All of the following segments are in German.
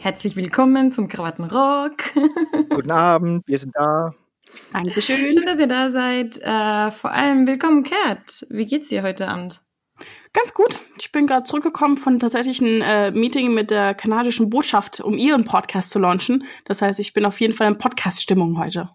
Herzlich willkommen zum Krawattenrock. Guten Abend, wir sind da. Dankeschön. Schön, dass ihr da seid. Äh, vor allem willkommen, Kat. Wie geht's dir heute Abend? Ganz gut. Ich bin gerade zurückgekommen von tatsächlichen äh, Meeting mit der kanadischen Botschaft, um ihren Podcast zu launchen. Das heißt, ich bin auf jeden Fall in Podcast-Stimmung heute.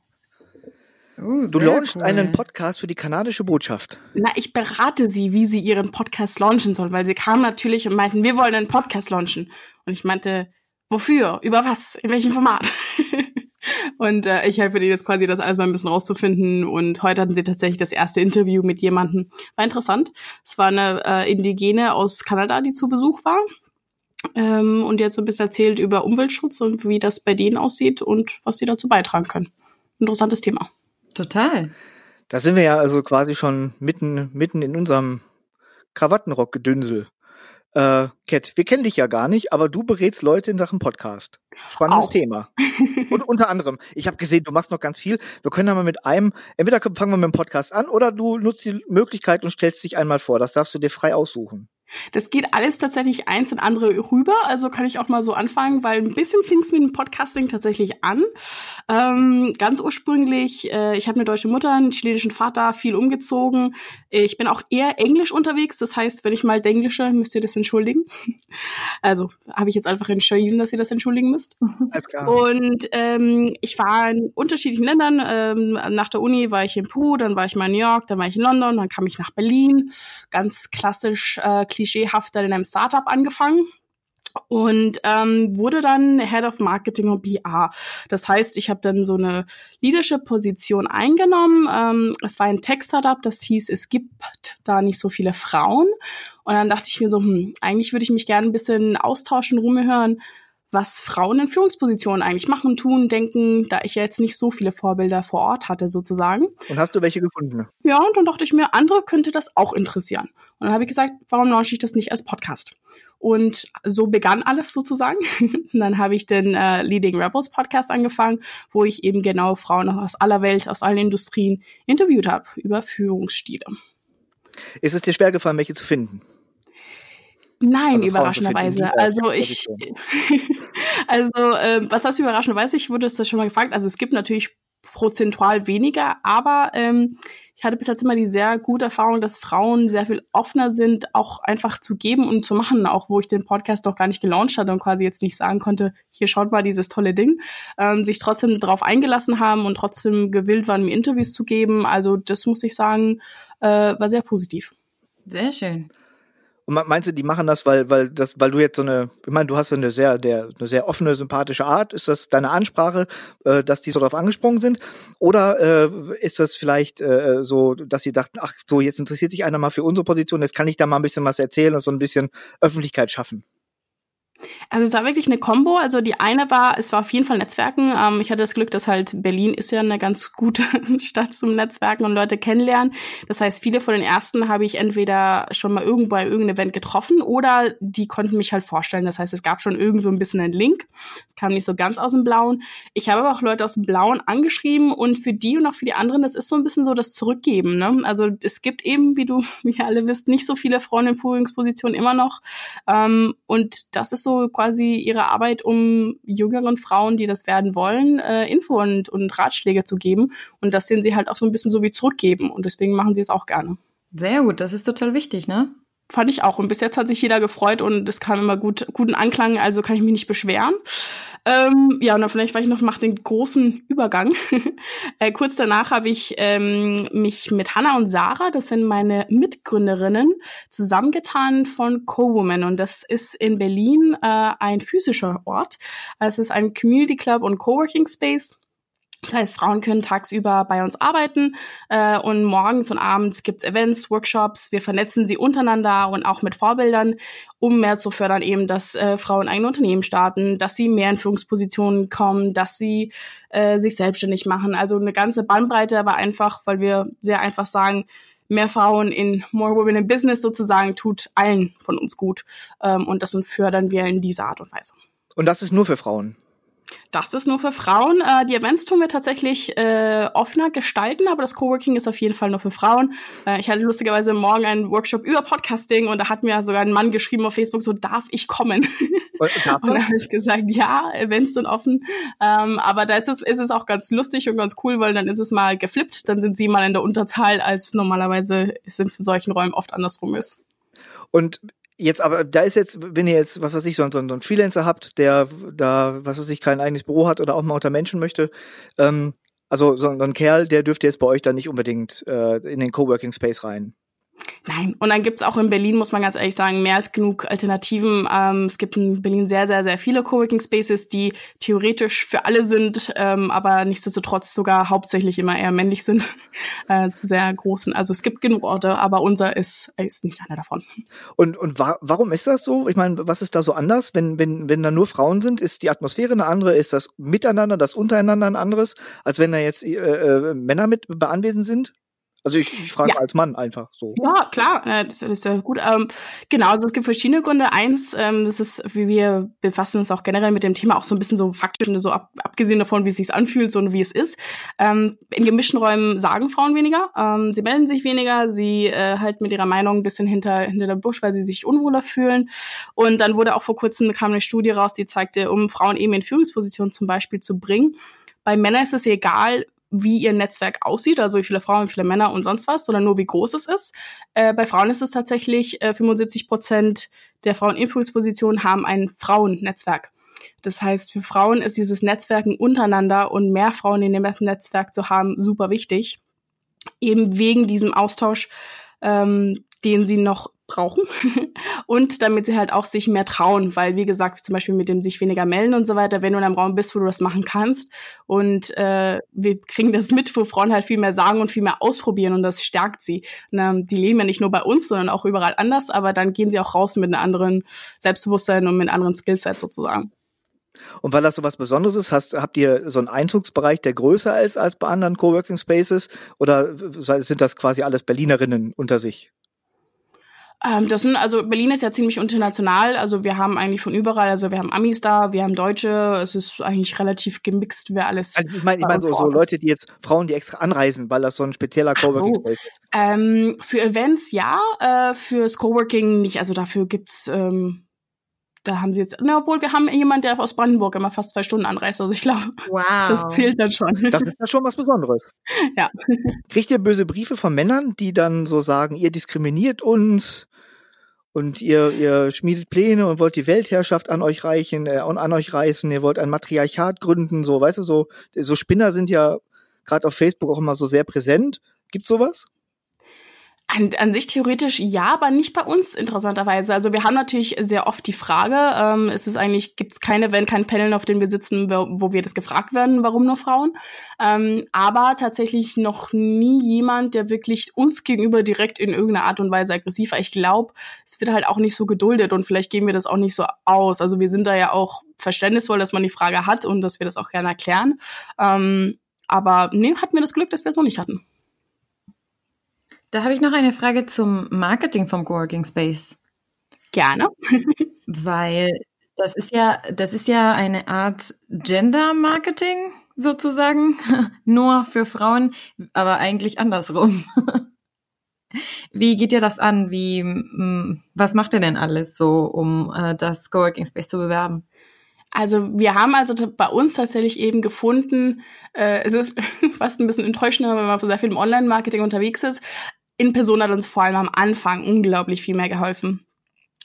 Uh, du launchst cool. einen Podcast für die kanadische Botschaft. Na, ich berate sie, wie sie ihren Podcast launchen soll, weil sie kamen natürlich und meinten, wir wollen einen Podcast launchen. Und ich meinte, wofür? Über was? In welchem Format? und äh, ich helfe denen jetzt quasi, das alles mal ein bisschen rauszufinden. Und heute hatten sie tatsächlich das erste Interview mit jemandem. War interessant. Es war eine äh, Indigene aus Kanada, die zu Besuch war. Ähm, und jetzt so ein bisschen erzählt über Umweltschutz und wie das bei denen aussieht und was sie dazu beitragen können. Interessantes Thema. Total. Da sind wir ja also quasi schon mitten, mitten in unserem Krawattenrock-Gedünsel. Äh, Cat, wir kennen dich ja gar nicht, aber du berätst Leute in Sachen Podcast. Spannendes Auch. Thema. Und unter anderem, ich habe gesehen, du machst noch ganz viel. Wir können da mal mit einem, entweder fangen wir mit dem Podcast an oder du nutzt die Möglichkeit und stellst dich einmal vor. Das darfst du dir frei aussuchen. Das geht alles tatsächlich eins in andere rüber, also kann ich auch mal so anfangen, weil ein bisschen fing es mit dem Podcasting tatsächlich an. Ähm, ganz ursprünglich, äh, ich habe eine deutsche Mutter, einen chilenischen Vater, viel umgezogen. Ich bin auch eher englisch unterwegs, das heißt, wenn ich mal denglische, müsst ihr das entschuldigen. Also habe ich jetzt einfach entschieden, dass ihr das entschuldigen müsst. Und ähm, ich war in unterschiedlichen Ländern. Ähm, nach der Uni war ich in Peru, dann war ich mal in New York, dann war ich in London, dann kam ich nach Berlin. Ganz klassisch äh, klischeehafter in einem Startup angefangen und ähm, wurde dann Head of Marketing und PR. Das heißt, ich habe dann so eine Leadership-Position eingenommen. Ähm, es war ein Tech-Startup, das hieß, es gibt da nicht so viele Frauen. Und dann dachte ich mir so, hm, eigentlich würde ich mich gerne ein bisschen austauschen, rumhören, was Frauen in Führungspositionen eigentlich machen, tun, denken, da ich ja jetzt nicht so viele Vorbilder vor Ort hatte, sozusagen. Und hast du welche gefunden? Ja, und dann dachte ich mir, andere könnte das auch interessieren. Und dann habe ich gesagt, warum launche ich das nicht als Podcast? Und so begann alles sozusagen. und dann habe ich den äh, Leading Rebels Podcast angefangen, wo ich eben genau Frauen aus aller Welt, aus allen Industrien interviewt habe über Führungsstile. Ist es dir schwer gefallen, welche zu finden? Nein, also überraschenderweise. Also ich, also äh, was heißt überraschenderweise? Ich wurde das schon mal gefragt. Also es gibt natürlich prozentual weniger, aber ähm, ich hatte bis jetzt immer die sehr gute Erfahrung, dass Frauen sehr viel offener sind, auch einfach zu geben und zu machen, auch wo ich den Podcast noch gar nicht gelauncht hatte und quasi jetzt nicht sagen konnte, hier schaut mal dieses tolle Ding, ähm, sich trotzdem darauf eingelassen haben und trotzdem gewillt waren, mir Interviews zu geben. Also das muss ich sagen, äh, war sehr positiv. Sehr schön. Und meinst du, die machen das, weil, weil das, weil du jetzt so eine, ich meine, du hast eine sehr, der, eine sehr offene, sympathische Art. Ist das deine Ansprache, äh, dass die so drauf angesprungen sind? Oder äh, ist das vielleicht äh, so, dass sie dachten, ach so, jetzt interessiert sich einer mal für unsere Position, jetzt kann ich da mal ein bisschen was erzählen und so ein bisschen Öffentlichkeit schaffen? Also es war wirklich eine Combo. Also die eine war, es war auf jeden Fall Netzwerken. Ähm, ich hatte das Glück, dass halt Berlin ist ja eine ganz gute Stadt zum Netzwerken und Leute kennenlernen. Das heißt, viele von den ersten habe ich entweder schon mal irgendwo bei irgendeinem Event getroffen oder die konnten mich halt vorstellen. Das heißt, es gab schon irgend so ein bisschen einen Link. Es kam nicht so ganz aus dem Blauen. Ich habe aber auch Leute aus dem Blauen angeschrieben und für die und auch für die anderen, das ist so ein bisschen so das Zurückgeben. Ne? Also es gibt eben, wie du, wie alle wisst, nicht so viele Frauen in Führungspositionen immer noch. Ähm, und das ist so quasi ihre Arbeit, um jüngeren Frauen, die das werden wollen, äh, Info und, und Ratschläge zu geben. Und das sehen sie halt auch so ein bisschen so wie zurückgeben. Und deswegen machen sie es auch gerne. Sehr gut, das ist total wichtig, ne? Fand ich auch. Und bis jetzt hat sich jeder gefreut und es kam immer gut, guten Anklang, also kann ich mich nicht beschweren. Ähm, ja, und dann vielleicht, weil ich noch mache den großen Übergang. äh, kurz danach habe ich ähm, mich mit Hannah und Sarah, das sind meine Mitgründerinnen, zusammengetan von Co-Woman. Und das ist in Berlin äh, ein physischer Ort. Es ist ein Community Club und Coworking Space. Das heißt, Frauen können tagsüber bei uns arbeiten äh, und morgens und abends gibt's Events, Workshops. Wir vernetzen sie untereinander und auch mit Vorbildern, um mehr zu fördern, eben, dass äh, Frauen eigene Unternehmen starten, dass sie mehr in Führungspositionen kommen, dass sie äh, sich selbstständig machen. Also eine ganze Bandbreite, aber einfach, weil wir sehr einfach sagen, mehr Frauen in More Women in Business sozusagen tut allen von uns gut. Ähm, und das fördern wir in dieser Art und Weise. Und das ist nur für Frauen? Das ist nur für Frauen. Äh, die Events tun wir tatsächlich äh, offener gestalten, aber das Coworking ist auf jeden Fall nur für Frauen. Äh, ich hatte lustigerweise morgen einen Workshop über Podcasting und da hat mir sogar ein Mann geschrieben auf Facebook, so darf ich kommen. Und, und dann habe ich gesagt, ja, Events sind offen. Ähm, aber da ist es, ist es auch ganz lustig und ganz cool, weil dann ist es mal geflippt, dann sind sie mal in der Unterzahl, als normalerweise es in solchen Räumen oft andersrum ist. Und Jetzt aber, da ist jetzt, wenn ihr jetzt, was weiß ich, so, so, so einen Freelancer habt, der da, was weiß ich, kein eigenes Büro hat oder auch mal unter Menschen möchte, ähm, also so, so ein Kerl, der dürfte jetzt bei euch dann nicht unbedingt äh, in den Coworking Space rein. Nein, und dann gibt's auch in Berlin, muss man ganz ehrlich sagen, mehr als genug Alternativen. Ähm, es gibt in Berlin sehr, sehr, sehr viele Coworking Spaces, die theoretisch für alle sind, ähm, aber nichtsdestotrotz sogar hauptsächlich immer eher männlich sind, äh, zu sehr großen. Also es gibt genug Orte, aber unser ist, ist nicht einer davon. Und, und wa warum ist das so? Ich meine, was ist da so anders, wenn, wenn, wenn da nur Frauen sind? Ist die Atmosphäre eine andere? Ist das Miteinander, das untereinander ein anderes, als wenn da jetzt äh, äh, Männer mit anwesend sind? Also ich, ich frage ja. als Mann einfach so. Ja, klar, äh, das, das ist ja gut. Ähm, genau, also es gibt verschiedene Gründe. Eins, ähm, das ist, wie wir befassen uns auch generell mit dem Thema auch so ein bisschen so faktisch, so ab, abgesehen davon, wie es sich anfühlt, so wie es ist. Ähm, in gemischten Räumen sagen Frauen weniger, ähm, sie melden sich weniger, sie äh, halten mit ihrer Meinung ein bisschen hinter, hinter der Busch, weil sie sich unwohler fühlen. Und dann wurde auch vor kurzem kam eine Studie raus, die zeigte, um Frauen eben in Führungspositionen zum Beispiel zu bringen, bei Männern ist es egal, wie ihr Netzwerk aussieht, also wie viele Frauen, wie viele Männer und sonst was, sondern nur wie groß es ist. Äh, bei Frauen ist es tatsächlich äh, 75 Prozent der Frauen in Führungspositionen haben ein Frauennetzwerk. Das heißt, für Frauen ist dieses Netzwerken untereinander und mehr Frauen in dem Netzwerk zu haben super wichtig. Eben wegen diesem Austausch, ähm, den sie noch brauchen und damit sie halt auch sich mehr trauen, weil wie gesagt, zum Beispiel mit dem sich weniger melden und so weiter, wenn du in einem Raum bist, wo du das machen kannst und äh, wir kriegen das mit, wo Frauen halt viel mehr sagen und viel mehr ausprobieren und das stärkt sie. Und, ähm, die leben ja nicht nur bei uns, sondern auch überall anders, aber dann gehen sie auch raus mit einem anderen Selbstbewusstsein und mit einem anderen Skillset sozusagen. Und weil das so was Besonderes ist, hast, habt ihr so einen Einzugsbereich, der größer ist als bei anderen Coworking Spaces? Oder sind das quasi alles Berlinerinnen unter sich? Ähm, das sind, also Berlin ist ja ziemlich international, also wir haben eigentlich von überall, also wir haben Amis da, wir haben Deutsche, es ist eigentlich relativ gemixt, wer alles. Also ich meine, ich meine so, so Leute, die jetzt, Frauen, die extra anreisen, weil das so ein spezieller Coworking so. Ist. Ähm, für Events ja, äh, fürs Coworking nicht, also dafür gibt's ähm, da haben sie jetzt, na, obwohl wir haben jemanden, der aus Brandenburg immer fast zwei Stunden anreist. Also ich glaube, wow. das zählt dann schon. Das ist ja schon was Besonderes. Ja. Kriegt ihr böse Briefe von Männern, die dann so sagen, ihr diskriminiert uns und ihr, ihr schmiedet Pläne und wollt die Weltherrschaft an euch reichen äh, und an euch reißen, ihr wollt ein Matriarchat gründen, so, weißt du, so, so Spinner sind ja gerade auf Facebook auch immer so sehr präsent. Gibt's sowas? An, an sich theoretisch ja, aber nicht bei uns interessanterweise. Also wir haben natürlich sehr oft die Frage, ähm, ist es eigentlich, gibt es keine, wenn kein Panel, auf dem wir sitzen, wo, wir das gefragt werden, warum nur Frauen? Ähm, aber tatsächlich noch nie jemand, der wirklich uns gegenüber direkt in irgendeiner Art und Weise aggressiv war. Ich glaube, es wird halt auch nicht so geduldet und vielleicht geben wir das auch nicht so aus. Also wir sind da ja auch verständnisvoll, dass man die Frage hat und dass wir das auch gerne erklären. Ähm, aber nee, hatten wir das Glück, dass wir es noch nicht hatten. Da habe ich noch eine Frage zum Marketing vom Coworking Space. Gerne. Weil das ist ja, das ist ja eine Art Gender Marketing sozusagen, nur für Frauen, aber eigentlich andersrum. Wie geht ihr das an? Wie, was macht ihr denn alles so, um äh, das Coworking Space zu bewerben? Also wir haben also bei uns tatsächlich eben gefunden, äh, es ist fast ein bisschen enttäuschender, wenn man sehr viel im Online-Marketing unterwegs ist, in Person hat uns vor allem am Anfang unglaublich viel mehr geholfen.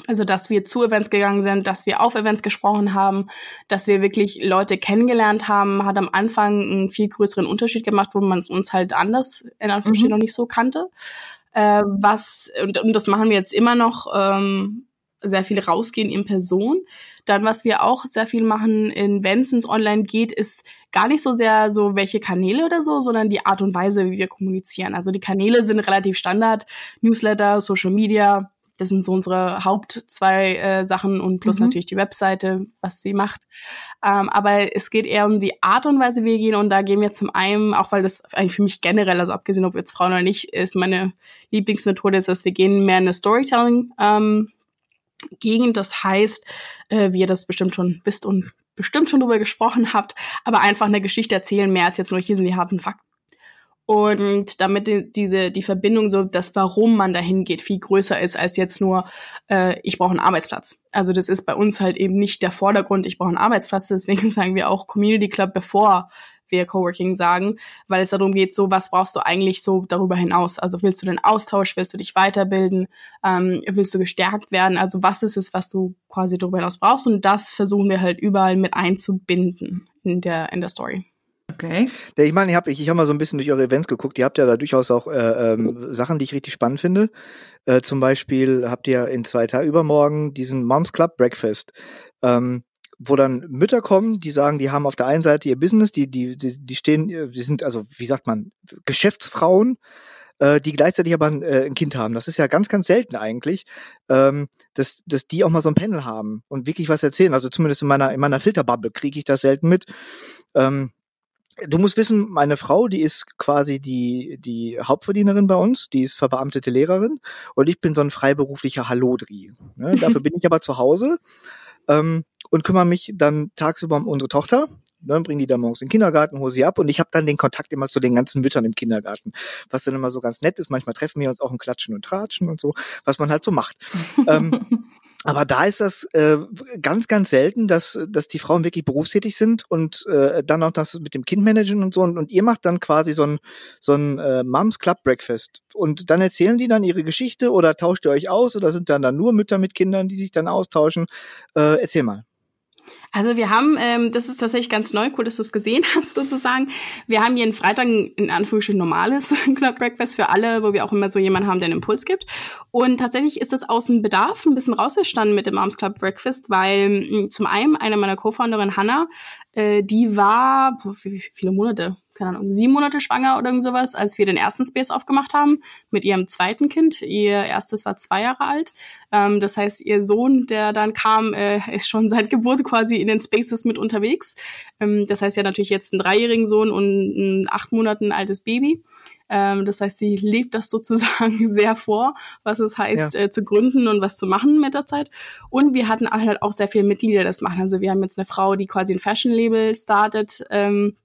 Also, dass wir zu Events gegangen sind, dass wir auf Events gesprochen haben, dass wir wirklich Leute kennengelernt haben, hat am Anfang einen viel größeren Unterschied gemacht, wo man uns halt anders in Anführungsstrichen mhm. noch nicht so kannte. Äh, was, und, und das machen wir jetzt immer noch, ähm, sehr viel rausgehen in Person. Dann, was wir auch sehr viel machen, in, wenn es ins Online geht, ist gar nicht so sehr so, welche Kanäle oder so, sondern die Art und Weise, wie wir kommunizieren. Also die Kanäle sind relativ Standard. Newsletter, Social Media, das sind so unsere Haupt zwei äh, Sachen und plus mhm. natürlich die Webseite, was sie macht. Ähm, aber es geht eher um die Art und Weise, wie wir gehen. Und da gehen wir zum einen, auch weil das eigentlich für mich generell, also abgesehen, ob jetzt Frauen oder nicht, ist meine Lieblingsmethode, ist, dass wir gehen mehr in eine Storytelling ähm, Gegend. Das heißt, äh, wie ihr das bestimmt schon wisst und bestimmt schon drüber gesprochen habt, aber einfach eine Geschichte erzählen, mehr als jetzt nur hier sind die harten Fakten. und damit die, diese die Verbindung so das Warum man dahin geht viel größer ist als jetzt nur äh, ich brauche einen Arbeitsplatz also das ist bei uns halt eben nicht der Vordergrund ich brauche einen Arbeitsplatz deswegen sagen wir auch Community Club bevor wir Coworking sagen, weil es darum geht, so was brauchst du eigentlich so darüber hinaus? Also willst du den Austausch, willst du dich weiterbilden, ähm, willst du gestärkt werden? Also was ist es, was du quasi darüber hinaus brauchst? Und das versuchen wir halt überall mit einzubinden in der in der Story. Okay. Ich meine, ich habe ich, ich hab mal so ein bisschen durch eure Events geguckt. Ihr habt ja da durchaus auch äh, ähm, Sachen, die ich richtig spannend finde. Äh, zum Beispiel habt ihr in zwei Tagen übermorgen diesen Moms Club Breakfast. Ähm, wo dann Mütter kommen, die sagen, die haben auf der einen Seite ihr Business, die, die, die, die stehen, die sind, also wie sagt man, Geschäftsfrauen, äh, die gleichzeitig aber ein, äh, ein Kind haben. Das ist ja ganz, ganz selten eigentlich, ähm, dass, dass die auch mal so ein Panel haben und wirklich was erzählen. Also zumindest in meiner, in meiner Filterbubble kriege ich das selten mit. Ähm, Du musst wissen, meine Frau, die ist quasi die, die Hauptverdienerin bei uns, die ist verbeamtete Lehrerin und ich bin so ein freiberuflicher Hallodri. Ne? Dafür bin ich aber zu Hause ähm, und kümmere mich dann tagsüber um unsere Tochter. Dann bringen die dann morgens in den Kindergarten, hole sie ab und ich habe dann den Kontakt immer zu den ganzen Müttern im Kindergarten, was dann immer so ganz nett ist. Manchmal treffen wir uns auch im Klatschen und Tratschen und so, was man halt so macht. ähm, aber da ist das äh, ganz, ganz selten, dass, dass die Frauen wirklich berufstätig sind und äh, dann auch das mit dem Kind managen und so. Und, und ihr macht dann quasi so ein, so ein äh, Moms Club Breakfast. Und dann erzählen die dann ihre Geschichte oder tauscht ihr euch aus oder sind dann, dann nur Mütter mit Kindern, die sich dann austauschen. Äh, erzähl mal. Also wir haben, ähm, das ist tatsächlich ganz neu, cool, dass du es gesehen hast sozusagen. Wir haben jeden Freitag in Anführungsstrichen normales Club Breakfast für alle, wo wir auch immer so jemanden haben, der einen Impuls gibt. Und tatsächlich ist das aus dem Bedarf ein bisschen rausgestanden mit dem Moms Club Breakfast, weil hm, zum einen eine meiner Co-Founderin Hannah, äh, die war, wie, wie viele Monate? keine Ahnung, sieben Monate schwanger oder irgend sowas, als wir den ersten Space aufgemacht haben mit ihrem zweiten Kind. Ihr erstes war zwei Jahre alt. Ähm, das heißt, ihr Sohn, der dann kam, äh, ist schon seit Geburt quasi in den Spaces mit unterwegs. Ähm, das heißt, ja natürlich jetzt einen dreijährigen Sohn und ein acht Monaten altes Baby. Ähm, das heißt, sie lebt das sozusagen sehr vor, was es heißt, ja. äh, zu gründen und was zu machen mit der Zeit. Und wir hatten halt auch sehr viele Mitglieder, das machen. Also wir haben jetzt eine Frau, die quasi ein Fashion-Label startet. Ähm,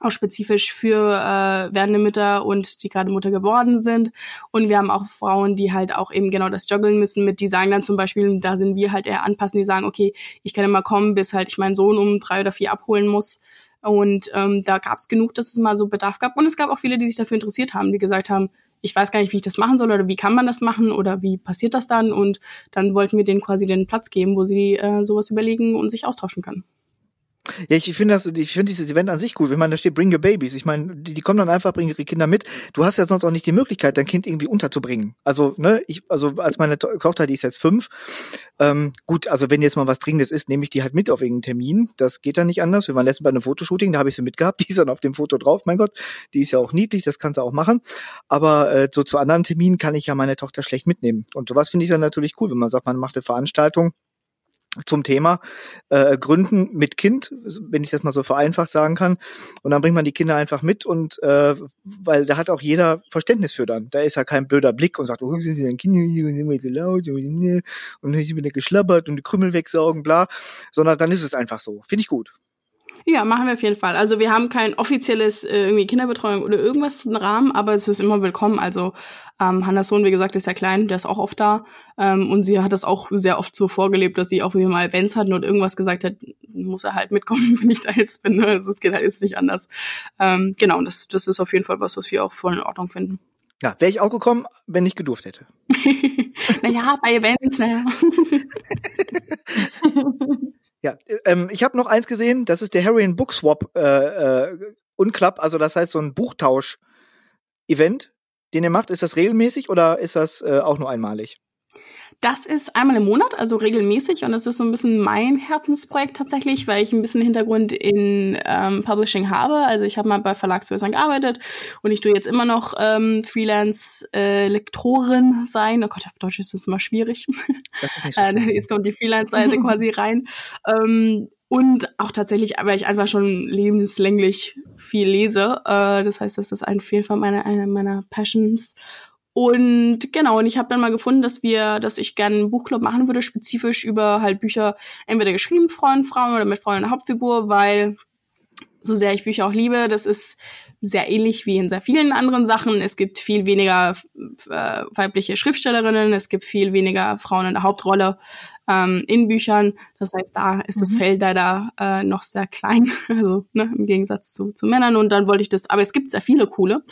auch spezifisch für äh, werdende Mütter und die gerade Mutter geworden sind. Und wir haben auch Frauen, die halt auch eben genau das joggeln müssen mit, die sagen dann zum Beispiel, da sind wir halt eher anpassen, die sagen, okay, ich kann immer kommen, bis halt ich meinen Sohn um drei oder vier abholen muss. Und ähm, da gab es genug, dass es mal so Bedarf gab. Und es gab auch viele, die sich dafür interessiert haben, die gesagt haben, ich weiß gar nicht, wie ich das machen soll oder wie kann man das machen oder wie passiert das dann. Und dann wollten wir denen quasi den Platz geben, wo sie äh, sowas überlegen und sich austauschen können. Ja, ich finde das, ich finde dieses Event an sich gut. Wenn man da steht, bring your babies. Ich meine, die, die kommen dann einfach, bringen ihre Kinder mit. Du hast ja sonst auch nicht die Möglichkeit, dein Kind irgendwie unterzubringen. Also, ne, ich, also als meine Tochter, die ist jetzt fünf, ähm, gut, also wenn jetzt mal was Dringendes ist, nehme ich die halt mit auf irgendeinen Termin. Das geht dann nicht anders. Wir waren letztens bei einem Fotoshooting, da habe ich sie mitgehabt, die ist dann auf dem Foto drauf. Mein Gott, die ist ja auch niedlich, das kann sie auch machen. Aber äh, so zu anderen Terminen kann ich ja meine Tochter schlecht mitnehmen. Und sowas finde ich dann natürlich cool, wenn man sagt, man macht eine Veranstaltung zum Thema äh, Gründen mit Kind, wenn ich das mal so vereinfacht sagen kann. Und dann bringt man die Kinder einfach mit und äh, weil da hat auch jeder Verständnis für dann. Da ist ja kein blöder Blick und sagt, oh, sind Sie denn Kinder, sind immer so laut und ich bin geschlabbert und die Krümel wegsaugen, bla, sondern dann ist es einfach so. Finde ich gut. Ja, machen wir auf jeden Fall. Also wir haben kein offizielles äh, irgendwie Kinderbetreuung oder irgendwas im Rahmen, aber es ist immer willkommen. Also ähm, Hannas Sohn, wie gesagt, ist ja klein, der ist auch oft da. Ähm, und sie hat das auch sehr oft so vorgelebt, dass sie auch, wenn wir mal Events hatten und irgendwas gesagt hat, muss er halt mitkommen, wenn ich da jetzt bin. Ne? Also es geht halt jetzt nicht anders. Ähm, genau, und das, das ist auf jeden Fall was, was wir auch voll in Ordnung finden. Ja, wäre ich auch gekommen, wenn ich gedurft hätte. naja, bei Events, naja. Ja, ähm, ich habe noch eins gesehen, das ist der Harry Book Swap äh, äh, Unclub, also das heißt so ein Buchtausch-Event, den ihr macht. Ist das regelmäßig oder ist das äh, auch nur einmalig? Das ist einmal im Monat, also regelmäßig. Und das ist so ein bisschen mein Herzensprojekt tatsächlich, weil ich ein bisschen Hintergrund in ähm, Publishing habe. Also ich habe mal bei Verlagshäusern gearbeitet und ich tue jetzt immer noch ähm, Freelance-Lektorin äh, sein. Oh Gott, auf Deutsch ist das immer schwierig. Das so äh, jetzt kommt die Freelance-Seite quasi rein. Ähm, und auch tatsächlich, weil ich einfach schon lebenslänglich viel lese. Äh, das heißt, das ist ein jeden Fall meine, eine meiner Passions. Und genau, und ich habe dann mal gefunden, dass wir, dass ich gerne einen Buchclub machen würde, spezifisch über halt Bücher, entweder geschrieben von Frauen oder mit Frauen in der Hauptfigur, weil so sehr ich Bücher auch liebe, das ist sehr ähnlich wie in sehr vielen anderen Sachen. Es gibt viel weniger äh, weibliche Schriftstellerinnen, es gibt viel weniger Frauen in der Hauptrolle ähm, in Büchern. Das heißt, da ist mhm. das Feld leider äh, noch sehr klein, also ne, im Gegensatz zu, zu Männern. Und dann wollte ich das, aber es gibt sehr viele coole.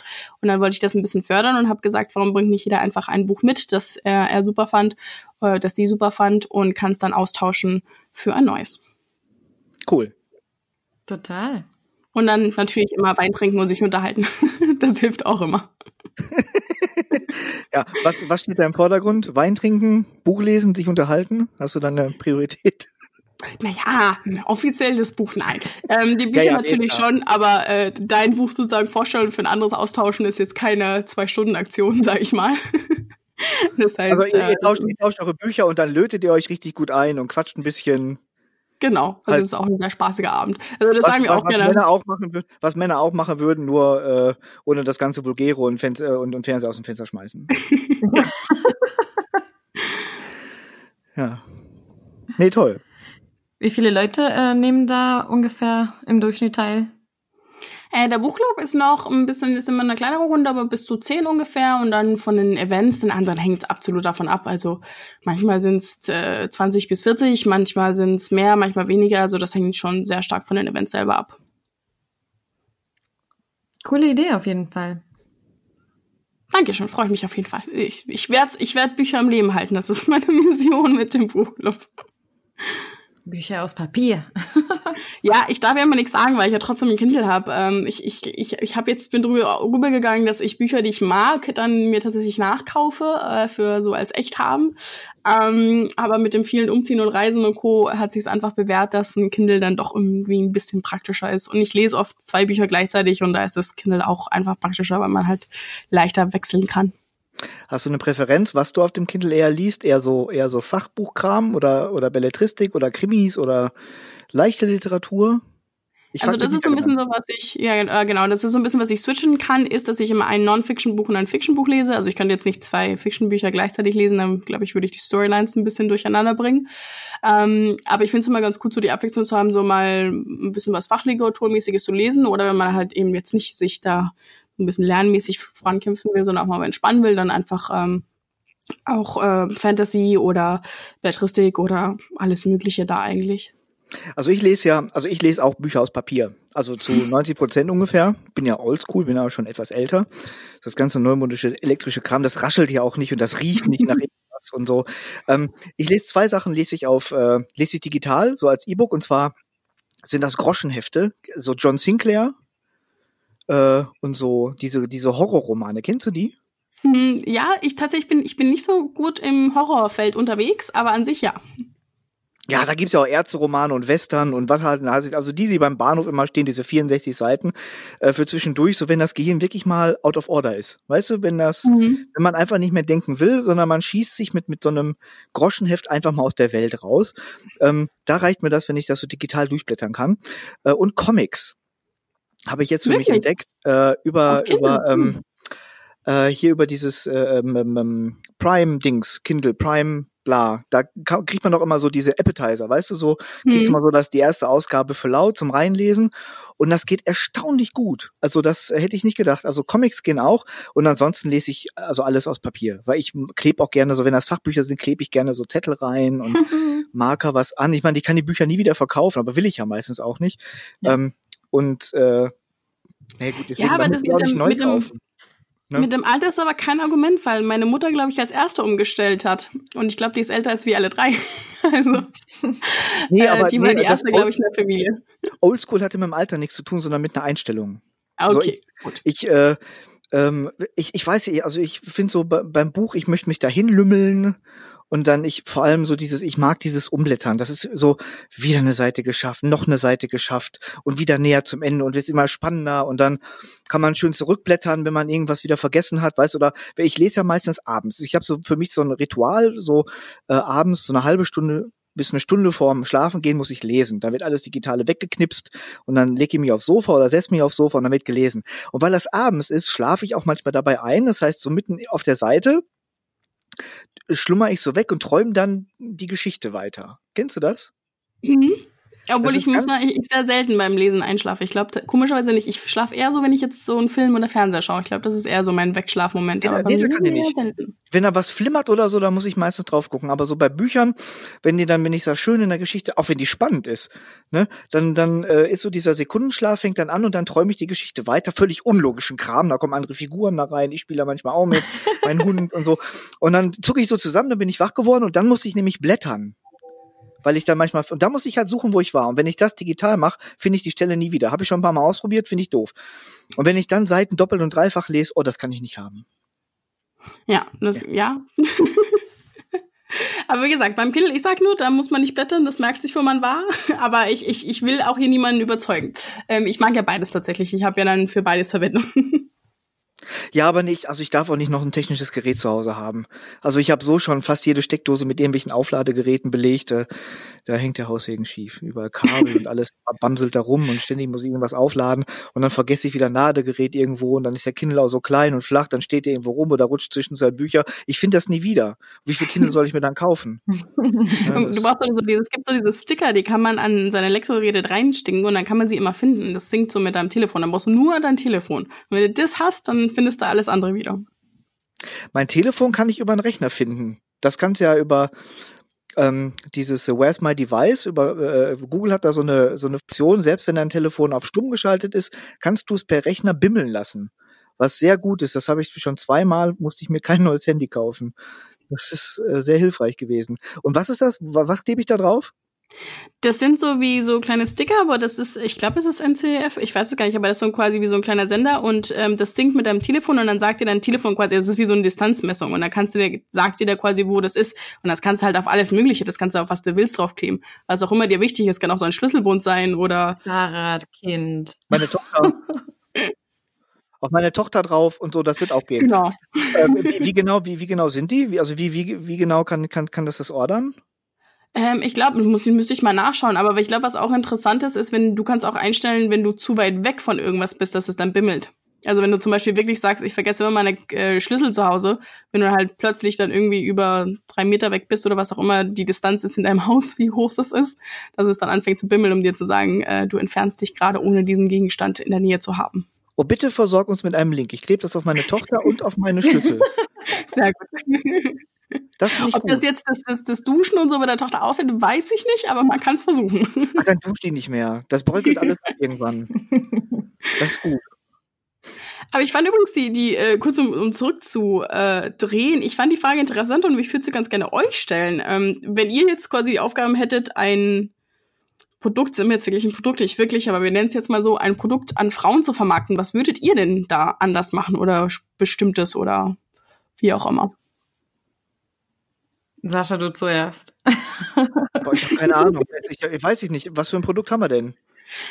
Und dann wollte ich das ein bisschen fördern und habe gesagt, warum bringt nicht jeder einfach ein Buch mit, das er, er super fand, äh, das sie super fand und kann es dann austauschen für ein neues. Cool. Total. Und dann natürlich immer Wein trinken und sich unterhalten. das hilft auch immer. ja, was, was steht da im Vordergrund? Wein trinken, Buch lesen, sich unterhalten? Hast du da eine Priorität? Naja, offiziell das Buch, nein. Ähm, die Bücher ja, ja, natürlich nee, schon, aber äh, dein Buch sozusagen vorstellen und für ein anderes austauschen ist jetzt keine Zwei-Stunden-Aktion, sag ich mal. das heißt, also ihr, ihr, äh, tauscht, ihr tauscht eure Bücher und dann lötet ihr euch richtig gut ein und quatscht ein bisschen. Genau, also halt. es ist auch ein sehr spaßiger Abend. Also das was, sagen wir auch was gerne. Männer auch machen, was Männer auch machen würden, nur äh, ohne das ganze Vulgäre und, Fenster, äh, und, und Fernseher aus dem Fenster schmeißen. ja. Nee, toll. Wie viele Leute äh, nehmen da ungefähr im Durchschnitt teil? Äh, der Buchclub ist noch ein bisschen, ist immer eine kleinere Runde, aber bis zu zehn ungefähr. Und dann von den Events, den anderen hängt es absolut davon ab. Also manchmal sind es äh, 20 bis 40, manchmal sind es mehr, manchmal weniger. Also das hängt schon sehr stark von den Events selber ab. Coole Idee auf jeden Fall. Dankeschön, freue ich mich auf jeden Fall. Ich, ich werde ich werd Bücher im Leben halten. Das ist meine Mission mit dem Buchclub. Bücher aus Papier. ja, ich darf ja immer nichts sagen, weil ich ja trotzdem ein Kindle habe. Ähm, ich ich, ich, ich habe jetzt bin drüber rübergegangen, dass ich Bücher, die ich mag, dann mir tatsächlich nachkaufe äh, für so als echt haben. Ähm, aber mit dem vielen Umziehen und Reisen und Co. hat sich es einfach bewährt, dass ein Kindle dann doch irgendwie ein bisschen praktischer ist. Und ich lese oft zwei Bücher gleichzeitig und da ist das Kindle auch einfach praktischer, weil man halt leichter wechseln kann. Hast du eine Präferenz, was du auf dem Kindle eher liest? Eher so, eher so Fachbuchkram oder, oder Belletristik oder Krimis oder leichte Literatur? Ich also das ist so ein bisschen so, was ich, ja äh, genau, das ist so ein bisschen, was ich switchen kann, ist, dass ich immer ein Non-Fiction-Buch und ein Fiction-Buch lese. Also ich könnte jetzt nicht zwei Fiction-Bücher gleichzeitig lesen, dann glaube ich, würde ich die Storylines ein bisschen durcheinander bringen. Ähm, aber ich finde es immer ganz gut, so die Abwechslung zu haben, so mal ein bisschen was Fachliteraturmäßiges zu lesen oder wenn man halt eben jetzt nicht sich da ein bisschen lernmäßig vorankämpfen will, sondern auch mal entspannen will, dann einfach ähm, auch äh, Fantasy oder Belletristik oder alles Mögliche da eigentlich. Also ich lese ja, also ich lese auch Bücher aus Papier. Also zu 90 Prozent ungefähr. Bin ja oldschool, bin aber schon etwas älter. Das ganze neumodische elektrische Kram, das raschelt ja auch nicht und das riecht nicht nach irgendwas und so. Ähm, ich lese zwei Sachen, lese ich auf, äh, lese ich digital, so als E-Book und zwar sind das Groschenhefte, so John Sinclair, äh, und so diese, diese Horrorromane. Kennst du die? Hm, ja, ich tatsächlich bin, ich bin nicht so gut im Horrorfeld unterwegs, aber an sich ja. Ja, da gibt's ja auch Ärzte-Romane und Western und was halt, also die, die beim Bahnhof immer stehen, diese 64 Seiten äh, für zwischendurch, so wenn das Gehirn wirklich mal out of order ist. Weißt du, wenn das, mhm. wenn man einfach nicht mehr denken will, sondern man schießt sich mit, mit so einem Groschenheft einfach mal aus der Welt raus. Ähm, da reicht mir das, wenn ich das so digital durchblättern kann. Äh, und Comics habe ich jetzt für Wirklich? mich entdeckt äh, über okay. über ähm, äh, hier über dieses äh, ähm, ähm, ähm, Prime Dings Kindle Prime bla da kriegt man doch immer so diese Appetizer weißt du so kriegst du mhm. mal so dass die erste Ausgabe für laut zum reinlesen und das geht erstaunlich gut also das hätte ich nicht gedacht also Comics gehen auch und ansonsten lese ich also alles aus Papier weil ich klebe auch gerne so wenn das Fachbücher sind klebe ich gerne so Zettel rein und Marker was an ich meine ich kann die Bücher nie wieder verkaufen aber will ich ja meistens auch nicht ja. ähm, und äh, nee, gut, deswegen ja, aber das mit dem, neu mit, dem, ne? mit dem Alter ist aber kein Argument, weil meine Mutter, glaube ich, als erste umgestellt hat. Und ich glaube, die ist älter als wir alle drei. also, nee, aber, äh, die nee, war die erste, glaube ich, in der Familie. Oldschool hatte mit dem Alter nichts zu tun, sondern mit einer Einstellung. Ah, okay, also ich, gut. Ich, äh, ähm, ich, ich weiß, also ich finde so beim Buch, ich möchte mich dahin lümmeln und dann ich vor allem so dieses, ich mag dieses Umblättern. Das ist so wieder eine Seite geschafft, noch eine Seite geschafft und wieder näher zum Ende und wird immer spannender und dann kann man schön zurückblättern, wenn man irgendwas wieder vergessen hat, weißt oder ich lese ja meistens abends. Ich habe so für mich so ein Ritual, so äh, abends so eine halbe Stunde bis eine Stunde vorm Schlafen gehen muss ich lesen. Da wird alles Digitale weggeknipst und dann lege ich mich aufs Sofa oder setze mich aufs Sofa und dann wird gelesen. Und weil das abends ist, schlafe ich auch manchmal dabei ein. Das heißt, so mitten auf der Seite schlummer ich so weg und träume dann die Geschichte weiter. Kennst du das? Mhm. Obwohl ich muss mal, ich, ich sehr selten beim Lesen einschlafe. Ich glaube, komischerweise nicht. Ich schlafe eher so, wenn ich jetzt so einen Film oder Fernseher schaue. Ich glaube, das ist eher so mein Wegschlafmoment. Ja, nee, da kann ich nicht. Selten. Wenn da was flimmert oder so, da muss ich meistens drauf gucken. Aber so bei Büchern, wenn die dann, wenn ich sage, schön in der Geschichte, auch wenn die spannend ist, ne, dann, dann äh, ist so dieser Sekundenschlaf fängt dann an und dann träume ich die Geschichte weiter. Völlig unlogischen Kram. Da kommen andere Figuren da rein. Ich spiele da manchmal auch mit, mein Hund und so. Und dann zucke ich so zusammen, dann bin ich wach geworden und dann muss ich nämlich blättern weil ich dann manchmal und da muss ich halt suchen, wo ich war. Und wenn ich das digital mache, finde ich die Stelle nie wieder. Habe ich schon ein paar Mal ausprobiert, finde ich doof. Und wenn ich dann Seiten doppelt und dreifach lese, oh, das kann ich nicht haben. Ja, das, ja. ja. Aber wie gesagt, beim Kindle, ich sag nur, da muss man nicht blättern, das merkt sich, wo man war. Aber ich, ich, ich will auch hier niemanden überzeugen. Ähm, ich mag ja beides tatsächlich. Ich habe ja dann für beides Verwendung. Ja, aber nicht, also ich darf auch nicht noch ein technisches Gerät zu Hause haben. Also ich habe so schon fast jede Steckdose mit irgendwelchen Aufladegeräten belegt. Da, da hängt der Haussegen schief. Überall Kabel und alles bamselt da rum und ständig muss ich irgendwas aufladen und dann vergesse ich wieder ein Ladegerät irgendwo und dann ist der Kindle auch so klein und flach, dann steht der irgendwo rum oder rutscht zwischen zwei Bücher. Ich finde das nie wieder. Wie viel Kindle soll ich mir dann kaufen? ja, du brauchst so dieses, es gibt so diese Sticker, die kann man an seine Elektrogeräte reinsticken und dann kann man sie immer finden. Das sinkt so mit deinem Telefon. Dann brauchst du nur dein Telefon. Und wenn du das hast, dann findest du alles andere wieder. Mein Telefon kann ich über einen Rechner finden. Das kannst du ja über ähm, dieses Where's My Device über äh, Google hat da so eine so eine Funktion, selbst wenn dein Telefon auf stumm geschaltet ist, kannst du es per Rechner bimmeln lassen. Was sehr gut ist, das habe ich schon zweimal, musste ich mir kein neues Handy kaufen. Das ist äh, sehr hilfreich gewesen. Und was ist das? Was klebe ich da drauf? Das sind so wie so kleine Sticker, aber das ist, ich glaube, es ist NCF, ich weiß es gar nicht, aber das ist so quasi wie so ein kleiner Sender und ähm, das sinkt mit deinem Telefon und dann sagt dir dein Telefon quasi, das ist wie so eine Distanzmessung und dann kannst du dir, sagt dir da quasi, wo das ist und das kannst du halt auf alles Mögliche, das kannst du auf was du willst draufkleben. Was auch immer dir wichtig ist, kann auch so ein Schlüsselbund sein oder Fahrradkind. Meine Tochter. auf meine Tochter drauf und so, das wird auch gehen. Genau. Ähm, wie, wie, genau, wie, wie genau sind die? Wie, also wie, wie, wie genau kann, kann, kann das das ordern? Ähm, ich glaube, muss, müsste ich mal nachschauen, aber ich glaube, was auch interessant ist, ist, wenn du kannst auch einstellen, wenn du zu weit weg von irgendwas bist, dass es dann bimmelt. Also wenn du zum Beispiel wirklich sagst, ich vergesse immer meine äh, Schlüssel zu Hause, wenn du halt plötzlich dann irgendwie über drei Meter weg bist oder was auch immer die Distanz ist in deinem Haus, wie groß das ist, dass es dann anfängt zu bimmeln, um dir zu sagen, äh, du entfernst dich gerade ohne diesen Gegenstand in der Nähe zu haben. Oh, bitte versorg uns mit einem Link. Ich klebe das auf meine Tochter und auf meine Schlüssel. Sehr gut. Das Ob gut. das jetzt das, das, das Duschen und so bei der Tochter aussieht, weiß ich nicht, aber man kann es versuchen. Ach, dann duscht die nicht mehr. Das bröckelt alles irgendwann. Das ist gut. Aber ich fand übrigens die, die äh, kurz um, um zurückzudrehen, äh, ich fand die Frage interessant und ich würde sie ganz gerne euch stellen. Ähm, wenn ihr jetzt quasi die Aufgaben hättet, ein Produkt, sind wir jetzt wirklich ein Produkt, nicht wirklich, aber wir nennen es jetzt mal so, ein Produkt an Frauen zu vermarkten, was würdet ihr denn da anders machen oder bestimmtes oder wie auch immer? Sascha, du zuerst. Boah, ich habe keine Ahnung. Ich, ich weiß ich nicht. Was für ein Produkt haben wir denn?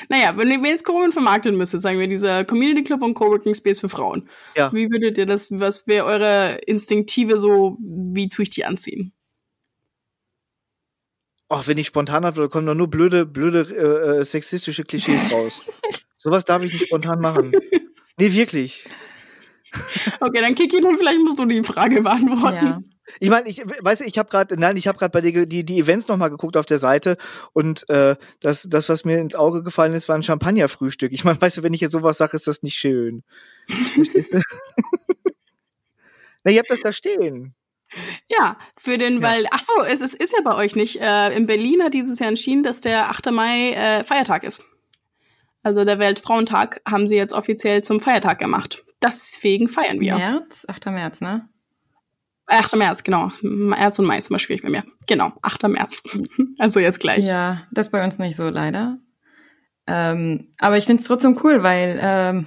Naja, wenn ihr jetzt Coworking vermarkten müsstet, sagen wir dieser Community Club und Coworking Space für Frauen. Ja. Wie würdet ihr das, was wäre eure Instinktive so, wie tue ich die anziehen? Ach, wenn ich spontan habe, kommen doch nur blöde, blöde äh, äh sexistische Klischees raus. Sowas darf ich nicht spontan machen. Nee, wirklich. Okay, dann Kiki, dann vielleicht musst du die Frage beantworten. Ja. Ich meine, ich weiß, ich habe gerade, nein, ich habe gerade bei dir die die Events noch mal geguckt auf der Seite und äh, das das was mir ins Auge gefallen ist, war ein Champagnerfrühstück. Ich meine, weißt du, wenn ich jetzt sowas sage, ist das nicht schön. Na, ihr habt das da stehen. Ja, für den, ja. weil, ach so, es, es ist ja bei euch nicht. Äh, in Berlin hat dieses Jahr entschieden, dass der 8. Mai äh, Feiertag ist. Also der Weltfrauentag haben sie jetzt offiziell zum Feiertag gemacht. Deswegen feiern wir. März? 8. März, ne? 8. März, genau. März und Mai ist immer schwierig bei mir. Genau, 8. März. also jetzt gleich. Ja, das bei uns nicht so leider. Ähm, aber ich finde es trotzdem cool, weil ähm,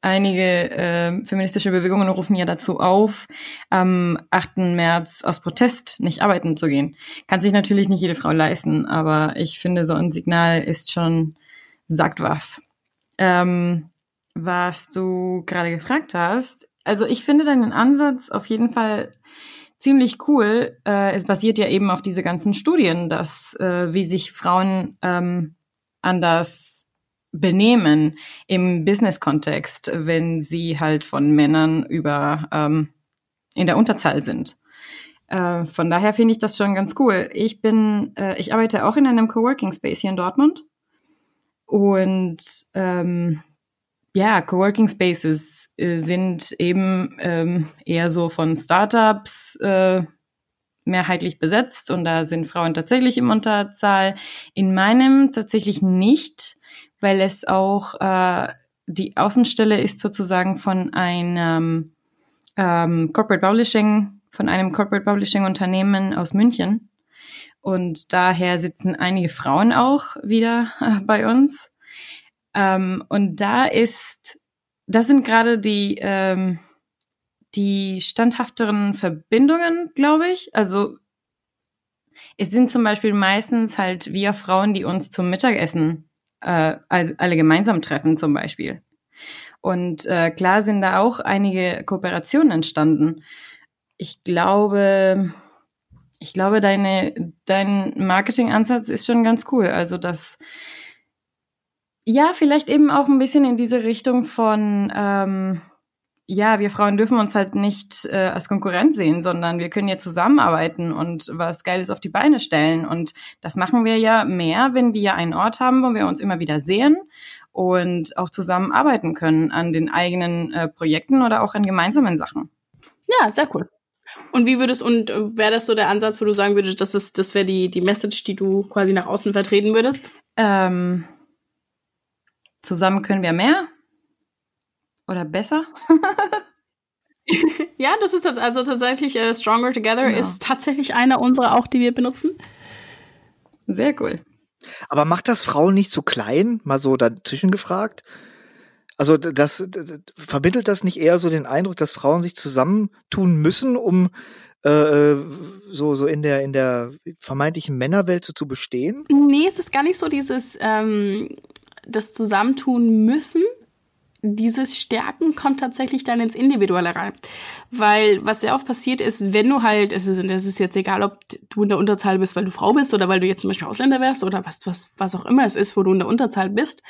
einige äh, feministische Bewegungen rufen ja dazu auf, am 8. März aus Protest nicht arbeiten zu gehen. Kann sich natürlich nicht jede Frau leisten, aber ich finde, so ein Signal ist schon, sagt was. Ähm, was du gerade gefragt hast, also ich finde deinen Ansatz auf jeden Fall ziemlich cool. Äh, es basiert ja eben auf diese ganzen Studien, dass äh, wie sich Frauen ähm, anders benehmen im Business-Kontext, wenn sie halt von Männern über ähm, in der Unterzahl sind. Äh, von daher finde ich das schon ganz cool. Ich bin, äh, ich arbeite auch in einem Coworking Space hier in Dortmund. Und ähm, ja, Coworking Spaces äh, sind eben ähm, eher so von Startups äh, mehrheitlich besetzt und da sind Frauen tatsächlich im Unterzahl. In meinem tatsächlich nicht, weil es auch äh, die Außenstelle ist sozusagen von einem ähm, Corporate Publishing, von einem Corporate Publishing Unternehmen aus München. Und daher sitzen einige Frauen auch wieder äh, bei uns. Ähm, und da ist, das sind gerade die, ähm, die standhafteren Verbindungen, glaube ich. Also es sind zum Beispiel meistens halt wir Frauen, die uns zum Mittagessen äh, alle gemeinsam treffen zum Beispiel. Und äh, klar sind da auch einige Kooperationen entstanden. Ich glaube, ich glaube, deine, dein Marketingansatz ist schon ganz cool. Also das, ja, vielleicht eben auch ein bisschen in diese Richtung von, ähm, ja, wir Frauen dürfen uns halt nicht äh, als Konkurrent sehen, sondern wir können ja zusammenarbeiten und was Geiles auf die Beine stellen. Und das machen wir ja mehr, wenn wir einen Ort haben, wo wir uns immer wieder sehen und auch zusammenarbeiten können an den eigenen äh, Projekten oder auch an gemeinsamen Sachen. Ja, sehr cool. Und wie würdest und äh, wäre das so der Ansatz, wo du sagen würdest, das ist, das wäre die die Message, die du quasi nach außen vertreten würdest? Ähm, zusammen können wir mehr oder besser. ja, das ist das, also tatsächlich uh, Stronger Together genau. ist tatsächlich eine unserer auch, die wir benutzen. Sehr cool. Aber macht das Frauen nicht zu klein? Mal so dazwischen gefragt. Also das, das vermittelt das nicht eher so den Eindruck, dass Frauen sich zusammentun müssen, um äh, so so in der in der vermeintlichen Männerwelt so zu bestehen? Nee, es ist gar nicht so dieses ähm, das Zusammentun müssen, dieses Stärken kommt tatsächlich dann ins Individuelle rein. Weil was sehr oft passiert ist, wenn du halt, es ist, es ist jetzt egal, ob du in der Unterzahl bist, weil du Frau bist oder weil du jetzt zum Beispiel Ausländer wärst oder was, was, was auch immer es ist, wo du in der Unterzahl bist,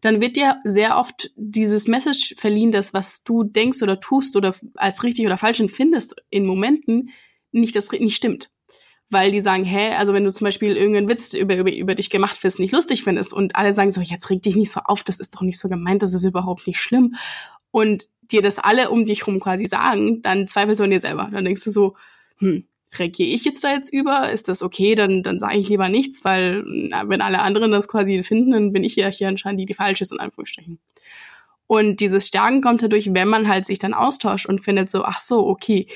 dann wird dir sehr oft dieses Message verliehen, dass was du denkst oder tust oder als richtig oder falsch empfindest in Momenten nicht das nicht stimmt weil die sagen, hä, also wenn du zum Beispiel irgendeinen Witz über, über, über dich gemacht wirst, nicht lustig findest und alle sagen so, jetzt reg dich nicht so auf, das ist doch nicht so gemeint, das ist überhaupt nicht schlimm und dir das alle um dich rum quasi sagen, dann zweifelst du an dir selber. Dann denkst du so, hm, reagiere ich jetzt da jetzt über? Ist das okay? Dann, dann sage ich lieber nichts, weil na, wenn alle anderen das quasi finden, dann bin ich ja hier anscheinend die, die falsche ist, in Anführungsstrichen. Und dieses Stärken kommt dadurch, wenn man halt sich dann austauscht und findet so, ach so, okay,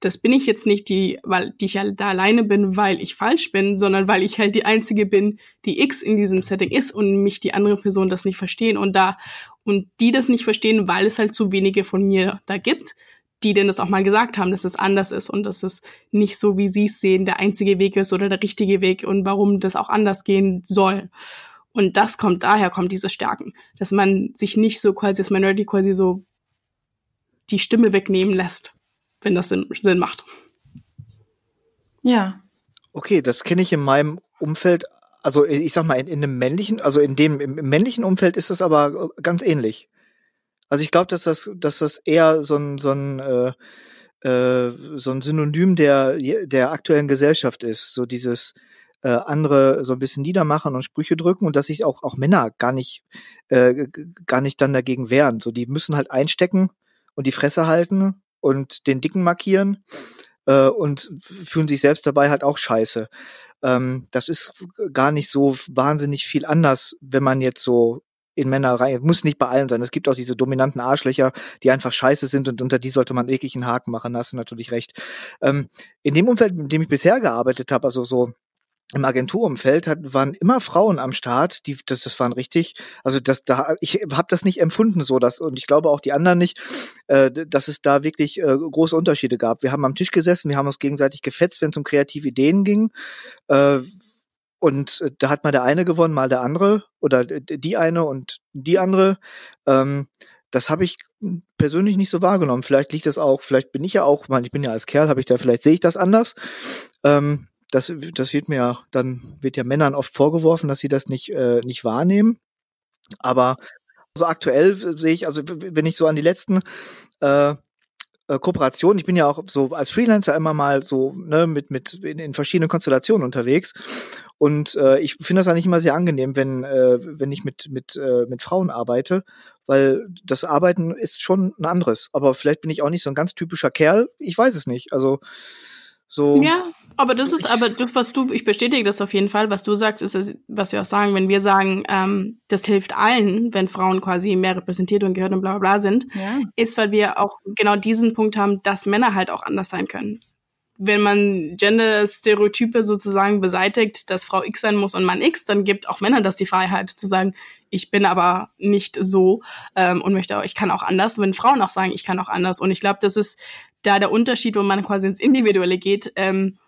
das bin ich jetzt nicht die, weil die ich ja da alleine bin, weil ich falsch bin, sondern weil ich halt die einzige bin, die X in diesem Setting ist und mich die andere Person das nicht verstehen und da und die das nicht verstehen, weil es halt zu wenige von mir da gibt, die denn das auch mal gesagt haben, dass es anders ist und dass es nicht so, wie sie es sehen, der einzige Weg ist oder der richtige Weg und warum das auch anders gehen soll. Und das kommt daher, kommt diese Stärken, dass man sich nicht so quasi, dass Minority quasi so die Stimme wegnehmen lässt wenn das Sinn, Sinn macht. Ja. Okay, das kenne ich in meinem Umfeld. Also ich sag mal, in, in einem männlichen, also in dem im, im männlichen Umfeld ist das aber ganz ähnlich. Also ich glaube, dass das, dass das eher so ein, so ein äh, äh, so ein Synonym der der aktuellen Gesellschaft ist. So dieses äh, andere so ein bisschen niedermachen und Sprüche drücken und dass sich auch auch Männer gar nicht äh, gar nicht dann dagegen wehren. So die müssen halt einstecken und die Fresse halten und den Dicken markieren äh, und fühlen sich selbst dabei halt auch scheiße. Ähm, das ist gar nicht so wahnsinnig viel anders, wenn man jetzt so in Männer rein, muss nicht bei allen sein. Es gibt auch diese dominanten Arschlöcher, die einfach scheiße sind und unter die sollte man wirklich einen Haken machen, hast du natürlich recht. Ähm, in dem Umfeld, in dem ich bisher gearbeitet habe, also so im Agenturumfeld hat, waren immer Frauen am Start, die das, das waren richtig, also das da ich habe das nicht empfunden so, dass und ich glaube auch die anderen nicht, äh, dass es da wirklich äh, große Unterschiede gab. Wir haben am Tisch gesessen, wir haben uns gegenseitig gefetzt, wenn es um kreative Ideen ging. Äh, und äh, da hat mal der eine gewonnen, mal der andere oder die eine und die andere. Ähm, das habe ich persönlich nicht so wahrgenommen. Vielleicht liegt das auch, vielleicht bin ich ja auch, ich bin ja als Kerl, habe ich da, vielleicht sehe ich das anders. Ähm, das, das wird mir dann, wird ja Männern oft vorgeworfen, dass sie das nicht, äh, nicht wahrnehmen. Aber so aktuell sehe ich, also wenn ich so an die letzten äh, äh, Kooperation. Ich bin ja auch so als Freelancer immer mal so ne, mit mit in, in verschiedenen Konstellationen unterwegs und äh, ich finde das eigentlich immer sehr angenehm, wenn äh, wenn ich mit mit äh, mit Frauen arbeite, weil das Arbeiten ist schon ein anderes. Aber vielleicht bin ich auch nicht so ein ganz typischer Kerl. Ich weiß es nicht. Also so. Ja, aber das ist, aber du, was du, ich bestätige das auf jeden Fall. Was du sagst, ist, was wir auch sagen, wenn wir sagen, ähm, das hilft allen, wenn Frauen quasi mehr repräsentiert und gehört und bla bla bla sind, ja. ist, weil wir auch genau diesen Punkt haben, dass Männer halt auch anders sein können. Wenn man Gender-Stereotype sozusagen beseitigt, dass Frau X sein muss und Mann X, dann gibt auch Männer das die Freiheit zu sagen, ich bin aber nicht so ähm, und möchte auch, ich kann auch anders. Wenn Frauen auch sagen, ich kann auch anders. Und ich glaube, das ist da der Unterschied, wo man quasi ins Individuelle geht, ähm,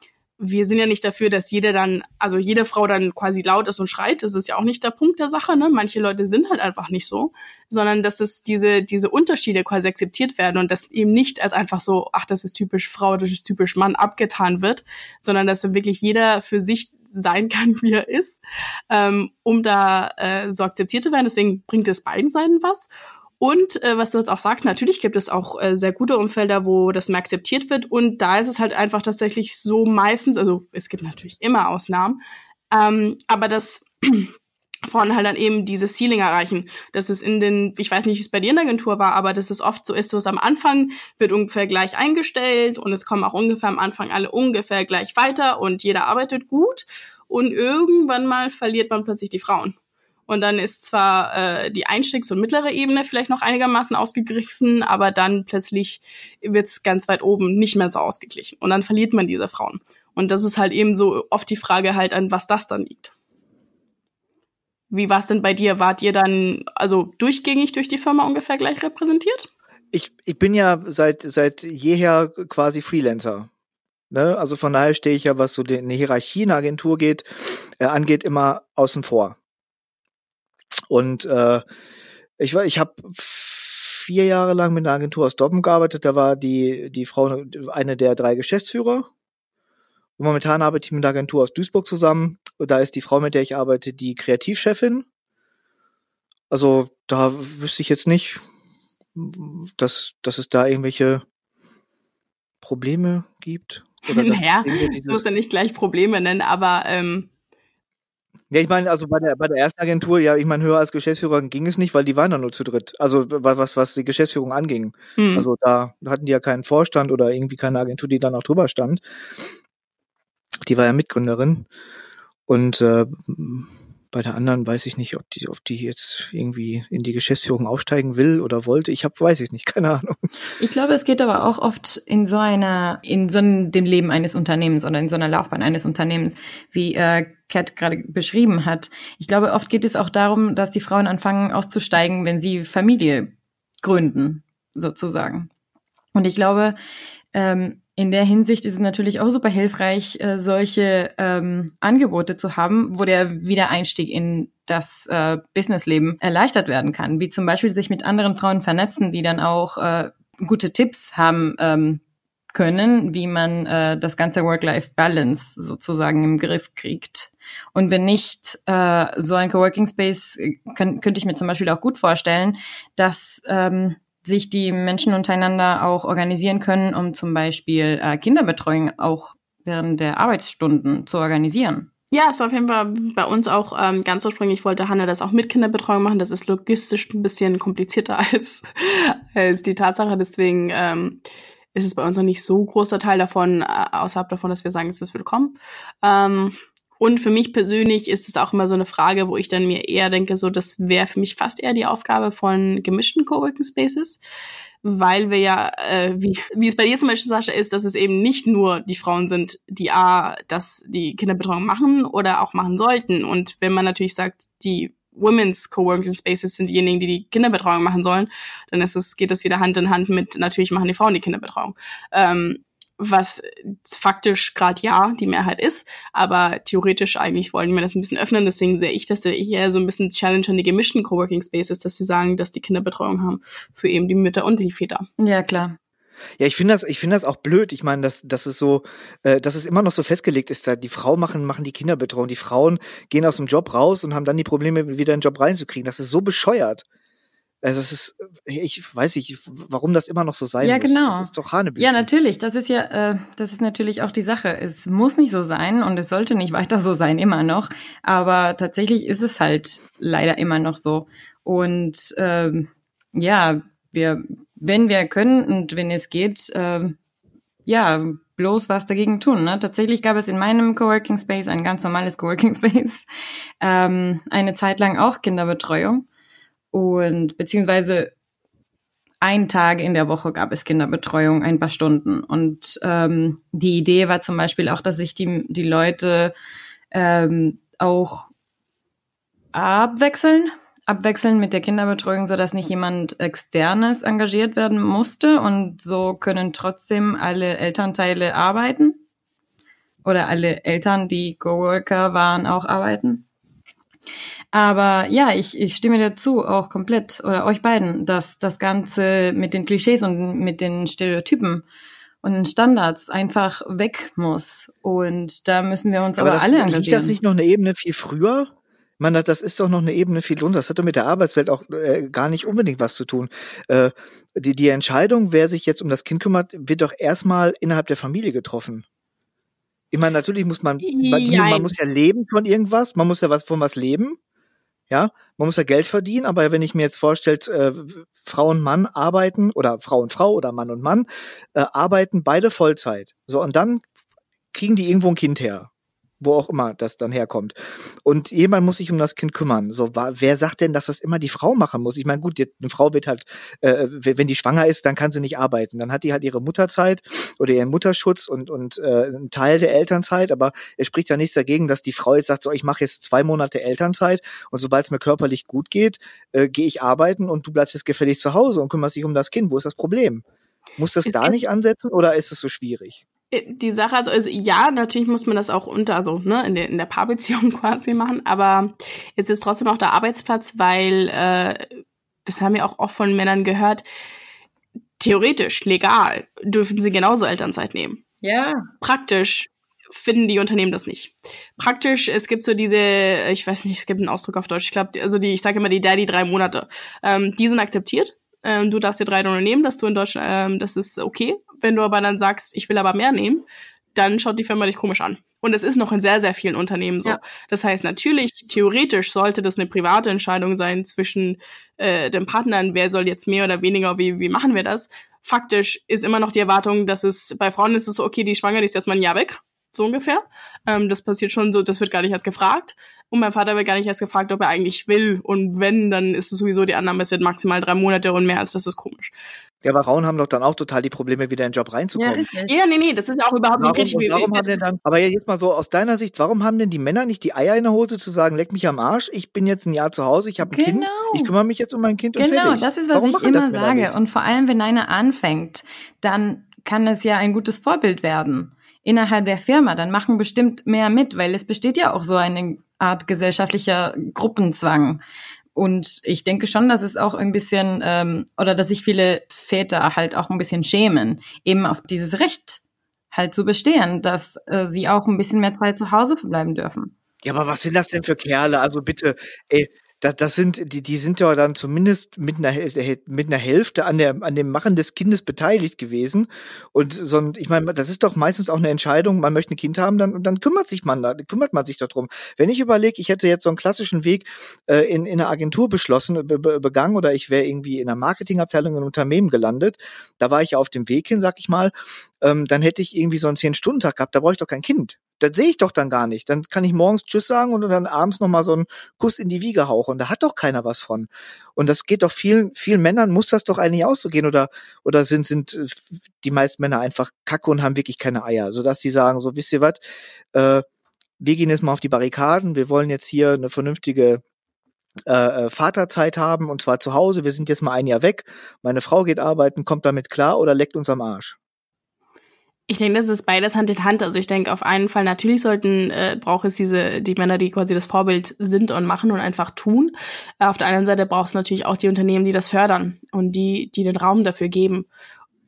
wir sind ja nicht dafür, dass jeder dann, also jede Frau dann quasi laut ist und schreit. Das ist ja auch nicht der Punkt der Sache. Ne? Manche Leute sind halt einfach nicht so, sondern dass es diese diese Unterschiede quasi akzeptiert werden und dass eben nicht als einfach so, ach, das ist typisch Frau, das ist typisch Mann abgetan wird, sondern dass wirklich jeder für sich sein kann, wie er ist, ähm, um da äh, so akzeptiert zu werden. Deswegen bringt es beiden Seiten was. Und äh, was du jetzt auch sagst, natürlich gibt es auch äh, sehr gute Umfelder, wo das mehr akzeptiert wird. Und da ist es halt einfach tatsächlich so meistens, also es gibt natürlich immer Ausnahmen, ähm, aber das Frauen halt dann eben dieses Ceiling erreichen. Das ist in den, ich weiß nicht, wie es bei dir in der Agentur war, aber dass es oft so ist, so ist am Anfang wird ungefähr gleich eingestellt und es kommen auch ungefähr am Anfang alle ungefähr gleich weiter und jeder arbeitet gut und irgendwann mal verliert man plötzlich die Frauen. Und dann ist zwar äh, die Einstiegs- und mittlere Ebene vielleicht noch einigermaßen ausgegriffen, aber dann plötzlich wird's ganz weit oben nicht mehr so ausgeglichen. Und dann verliert man diese Frauen. Und das ist halt eben so oft die Frage halt, an was das dann liegt. Wie war es denn bei dir? Wart ihr dann also durchgängig durch die Firma ungefähr gleich repräsentiert? Ich, ich bin ja seit, seit jeher quasi Freelancer. Ne? Also von daher stehe ich ja, was so eine Hierarchie in der Agentur geht, äh, angeht, immer außen vor. Und äh, ich war, ich habe vier Jahre lang mit einer Agentur aus Dortmund gearbeitet. Da war die die Frau eine der drei Geschäftsführer. Und momentan arbeite ich mit einer Agentur aus Duisburg zusammen. Und da ist die Frau, mit der ich arbeite, die Kreativchefin. Also da wüsste ich jetzt nicht, dass, dass es da irgendwelche Probleme gibt. Oder naja, ich muss ja nicht gleich Probleme nennen, aber ähm, ja, ich meine, also bei der, bei der ersten Agentur, ja, ich meine, höher als Geschäftsführer ging es nicht, weil die waren dann nur zu dritt. Also was, was die Geschäftsführung anging. Hm. Also da hatten die ja keinen Vorstand oder irgendwie keine Agentur, die dann auch drüber stand. Die war ja Mitgründerin. Und äh, bei der anderen weiß ich nicht, ob die, ob die jetzt irgendwie in die Geschäftsführung aufsteigen will oder wollte. Ich habe, weiß ich nicht, keine Ahnung. Ich glaube, es geht aber auch oft in so einer, in so einem, dem Leben eines Unternehmens oder in so einer Laufbahn eines Unternehmens, wie äh, Kat gerade beschrieben hat. Ich glaube, oft geht es auch darum, dass die Frauen anfangen auszusteigen, wenn sie Familie gründen, sozusagen. Und ich glaube, ähm, in der Hinsicht ist es natürlich auch super hilfreich, äh, solche ähm, Angebote zu haben, wo der Wiedereinstieg in das äh, Businessleben erleichtert werden kann, wie zum Beispiel sich mit anderen Frauen vernetzen, die dann auch äh, gute Tipps haben ähm, können, wie man äh, das ganze Work-Life-Balance sozusagen im Griff kriegt. Und wenn nicht äh, so ein Coworking Space, äh, kann, könnte ich mir zum Beispiel auch gut vorstellen, dass ähm, sich die Menschen untereinander auch organisieren können, um zum Beispiel äh, Kinderbetreuung auch während der Arbeitsstunden zu organisieren. Ja, es war auf jeden Fall bei uns auch ähm, ganz ursprünglich wollte Hanna das auch mit Kinderbetreuung machen. Das ist logistisch ein bisschen komplizierter als, als die Tatsache. Deswegen ähm, ist es bei uns noch nicht so großer Teil davon, äh, außerhalb davon, dass wir sagen, es ist willkommen. Ähm, und für mich persönlich ist es auch immer so eine Frage, wo ich dann mir eher denke, so das wäre für mich fast eher die Aufgabe von gemischten Coworking Spaces, weil wir ja, äh, wie, wie es bei dir zum Beispiel, Sascha, ist, dass es eben nicht nur die Frauen sind, die A, dass die Kinderbetreuung machen oder auch machen sollten. Und wenn man natürlich sagt, die Women's Coworking Spaces sind diejenigen, die die Kinderbetreuung machen sollen, dann ist es, geht das wieder Hand in Hand mit, natürlich machen die Frauen die Kinderbetreuung. Ähm, was faktisch gerade ja die Mehrheit ist, aber theoretisch eigentlich wollen wir das ein bisschen öffnen. Deswegen sehe ich das eher so ein bisschen Challenge an die gemischten Coworking Spaces, dass sie sagen, dass die Kinderbetreuung haben für eben die Mütter und die Väter. Ja, klar. Ja, ich finde das, ich finde das auch blöd. Ich meine, dass, dass es so, äh, dass es immer noch so festgelegt ist, da die Frau machen, machen die Kinderbetreuung. Die Frauen gehen aus dem Job raus und haben dann die Probleme, wieder in den Job reinzukriegen. Das ist so bescheuert. Also es ist, ich weiß nicht, warum das immer noch so sein ja, muss. Genau. Das ist doch Hanebüchen. Ja, natürlich. Das ist ja, äh, das ist natürlich auch die Sache. Es muss nicht so sein und es sollte nicht weiter so sein, immer noch. Aber tatsächlich ist es halt leider immer noch so. Und ähm, ja, wir, wenn wir können und wenn es geht, ähm, ja, bloß was dagegen tun. Ne? Tatsächlich gab es in meinem Coworking Space, ein ganz normales Coworking Space, ähm, eine Zeit lang auch Kinderbetreuung und beziehungsweise ein Tag in der Woche gab es Kinderbetreuung, ein paar Stunden. Und ähm, die Idee war zum Beispiel auch, dass sich die, die Leute ähm, auch abwechseln, abwechseln mit der Kinderbetreuung, so dass nicht jemand externes engagiert werden musste und so können trotzdem alle Elternteile arbeiten oder alle Eltern, die Coworker waren, auch arbeiten. Aber ja, ich, ich stimme dazu auch komplett oder euch beiden, dass das Ganze mit den Klischees und mit den Stereotypen und den Standards einfach weg muss. Und da müssen wir uns aber, aber das, alle engagieren. Liegt das nicht noch eine Ebene viel früher? Man, das ist doch noch eine Ebene viel drunter. Das hat doch mit der Arbeitswelt auch äh, gar nicht unbedingt was zu tun. Äh, die, die Entscheidung, wer sich jetzt um das Kind kümmert, wird doch erstmal innerhalb der Familie getroffen. Ich meine, natürlich muss man, Jein. man muss ja leben von irgendwas, man muss ja was von was leben. Ja, man muss ja Geld verdienen, aber wenn ich mir jetzt vorstelle, äh, Frau und Mann arbeiten oder Frau und Frau oder Mann und Mann äh, arbeiten beide Vollzeit. So, und dann kriegen die irgendwo ein Kind her wo auch immer das dann herkommt. Und jemand muss sich um das Kind kümmern. So, wer sagt denn, dass das immer die Frau machen muss? Ich meine, gut, die, eine Frau wird halt, äh, wenn die schwanger ist, dann kann sie nicht arbeiten. Dann hat die halt ihre Mutterzeit oder ihren Mutterschutz und und äh, einen Teil der Elternzeit. Aber es spricht ja nichts dagegen, dass die Frau jetzt sagt, so, ich mache jetzt zwei Monate Elternzeit und sobald es mir körperlich gut geht, äh, gehe ich arbeiten und du bleibst jetzt gefällig zu Hause und kümmerst dich um das Kind. Wo ist das Problem? Muss das Es da nicht ansetzen oder ist es so schwierig? Die Sache, also, also ja, natürlich muss man das auch unter, also ne, in der, in der Paarbeziehung quasi machen, aber es ist trotzdem auch der Arbeitsplatz, weil, äh, das haben wir auch oft von Männern gehört, theoretisch, legal, dürfen sie genauso Elternzeit nehmen. ja, Praktisch finden die Unternehmen das nicht. Praktisch, es gibt so diese, ich weiß nicht, es gibt einen Ausdruck auf Deutsch, ich glaube, also die, ich sage immer die Daddy drei Monate, ähm, die sind akzeptiert. Ähm, du darfst dir drei Monate nehmen, dass du in Deutschland, ähm, das ist okay. Wenn du aber dann sagst, ich will aber mehr nehmen, dann schaut die Firma dich komisch an. Und es ist noch in sehr, sehr vielen Unternehmen so. Ja. Das heißt, natürlich, theoretisch sollte das eine private Entscheidung sein zwischen äh, den Partnern, wer soll jetzt mehr oder weniger, wie, wie machen wir das. Faktisch ist immer noch die Erwartung, dass es, bei Frauen ist es so, okay, die Schwanger, die ist jetzt mal ein Jahr weg, so ungefähr. Ähm, das passiert schon so, das wird gar nicht erst gefragt. Und mein Vater wird gar nicht erst gefragt, ob er eigentlich will. Und wenn, dann ist es sowieso die Annahme, es wird maximal drei Monate und mehr als das ist komisch. Ja, aber Frauen haben doch dann auch total die Probleme, wieder in den Job ja, reinzukommen. richtig. Ja, nee, nee, das ist ja auch überhaupt Warum, nicht richtig. und warum Das haben denn dann, aber jetzt mal so aus deiner Sicht, warum haben denn die Männer nicht die Eier in der Hose zu sagen, leck mich am Arsch, ich bin jetzt ein Jahr zu Hause, ich habe ein Kind, Genau. ich kümmere mich jetzt um mein Kind und Genau, fertig. das ist, was warum ich immer sage. Und vor allem, wenn einer anfängt, dann kann es ja ein gutes Vorbild werden innerhalb der Firma. Dann machen bestimmt mehr mit, weil es besteht ja auch so eine Art gesellschaftlicher Gruppenzwang. Und ich denke schon, dass es auch ein bisschen, ähm, oder dass sich viele Väter halt auch ein bisschen schämen, eben auf dieses Recht halt zu bestehen, dass äh, sie auch ein bisschen mehr Zeit zu Hause verbleiben dürfen. Ja, aber was sind das denn für Kerle? Also bitte, ey, das, das sind, die, die sind ja dann zumindest mit einer, mit einer Hälfte an der, an dem Machen des Kindes beteiligt gewesen. Und so, ein- ich meine, das ist doch meistens auch eine Entscheidung, man möchte ein Kind haben, dann, dann kümmert sich man da, kümmert man sich darum. Wenn ich überlege, ich hätte jetzt so einen klassischen Weg äh, in, in einer Agentur beschlossen, be, be, begangen oder ich wäre irgendwie in einer Marketingabteilung in einem Unternehmen gelandet, da war ich ja auf dem Weg hin, sag ich mal, ähm, dann hätte ich irgendwie so einen Zehn-Stunden-Tag gehabt, da brauche ich doch kein Kind. Das sehe ich doch dann gar nicht. Dann kann ich morgens Tschüss sagen und dann abends nochmal so einen Kuss in die Wiege hauchen. Da hat doch keiner was von. Und das geht doch vielen, vielen Männern muss das doch eigentlich auch so gehen oder, oder sind, sind äh, die meisten Männer einfach kacke und haben wirklich keine Eier, sodass sie sagen, so, wisst ihr was, äh, wir gehen jetzt mal auf die Barrikaden, wir wollen jetzt hier eine vernünftige äh, äh, Vaterzeit haben und zwar zu Hause, wir sind jetzt mal ein Jahr weg, meine Frau geht arbeiten, kommt damit klar oder leckt uns am Arsch. Ich denke, das ist beides Hand in Hand. Also ich denke auf einen Fall, natürlich sollten, äh, braucht es diese, die Männer, die quasi das Vorbild sind und machen und einfach tun. Auf der anderen Seite braucht es natürlich auch die Unternehmen, die das fördern und die, die den Raum dafür geben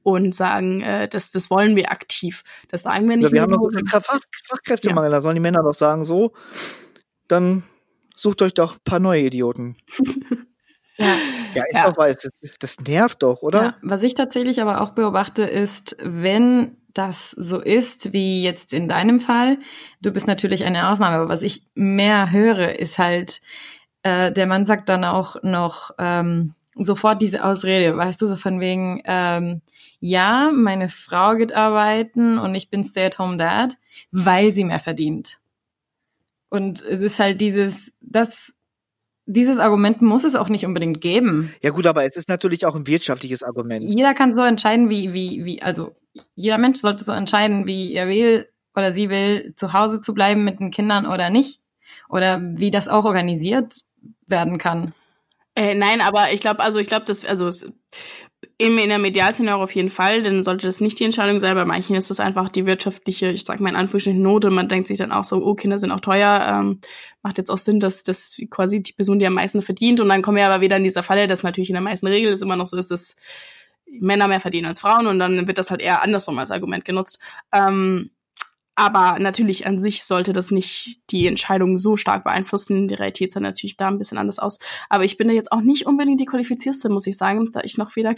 und sagen, äh, das, das wollen wir aktiv. Das sagen wir nicht Ja, wir haben noch so, viel Fach Fachkräftemangel, da sollen die Männer doch sagen, so, dann sucht euch doch ein paar neue Idioten. Ja, ja ist ja. doch weil das, das nervt doch, oder? Ja, was ich tatsächlich aber auch beobachte, ist, wenn das so ist, wie jetzt in deinem Fall, du bist natürlich eine Ausnahme, aber was ich mehr höre, ist halt, äh, der Mann sagt dann auch noch ähm, sofort diese Ausrede, weißt du, so von wegen, ähm, ja, meine Frau geht arbeiten und ich bin Stay-at-home-Dad, weil sie mehr verdient. Und es ist halt dieses, das, dieses Argument muss es auch nicht unbedingt geben. Ja gut, aber es ist natürlich auch ein wirtschaftliches Argument. Jeder kann so entscheiden, wie, wie, wie, also jeder Mensch sollte so entscheiden, wie er will oder sie will, zu Hause zu bleiben mit den Kindern oder nicht. Oder wie das auch organisiert werden kann. Äh, nein, aber ich glaube, also ich glaube, dass, also Eben in der Medialszene auch auf jeden Fall, dann sollte das nicht die Entscheidung sein. Bei manchen ist das einfach die wirtschaftliche, ich sag mal in Anführungsstrichen Note. Man denkt sich dann auch so, oh, Kinder sind auch teuer. Ähm, macht jetzt auch Sinn, dass das quasi die Person, die am meisten verdient. Und dann kommen wir aber wieder in dieser Falle, dass natürlich in der meisten Regel es immer noch so ist, dass Männer mehr verdienen als Frauen und dann wird das halt eher andersrum als Argument genutzt. Ähm, aber natürlich an sich sollte das nicht die Entscheidung so stark beeinflussen. Die Realität sah natürlich da ein bisschen anders aus. Aber ich bin da jetzt auch nicht unbedingt die qualifizierste, muss ich sagen, da ich noch weder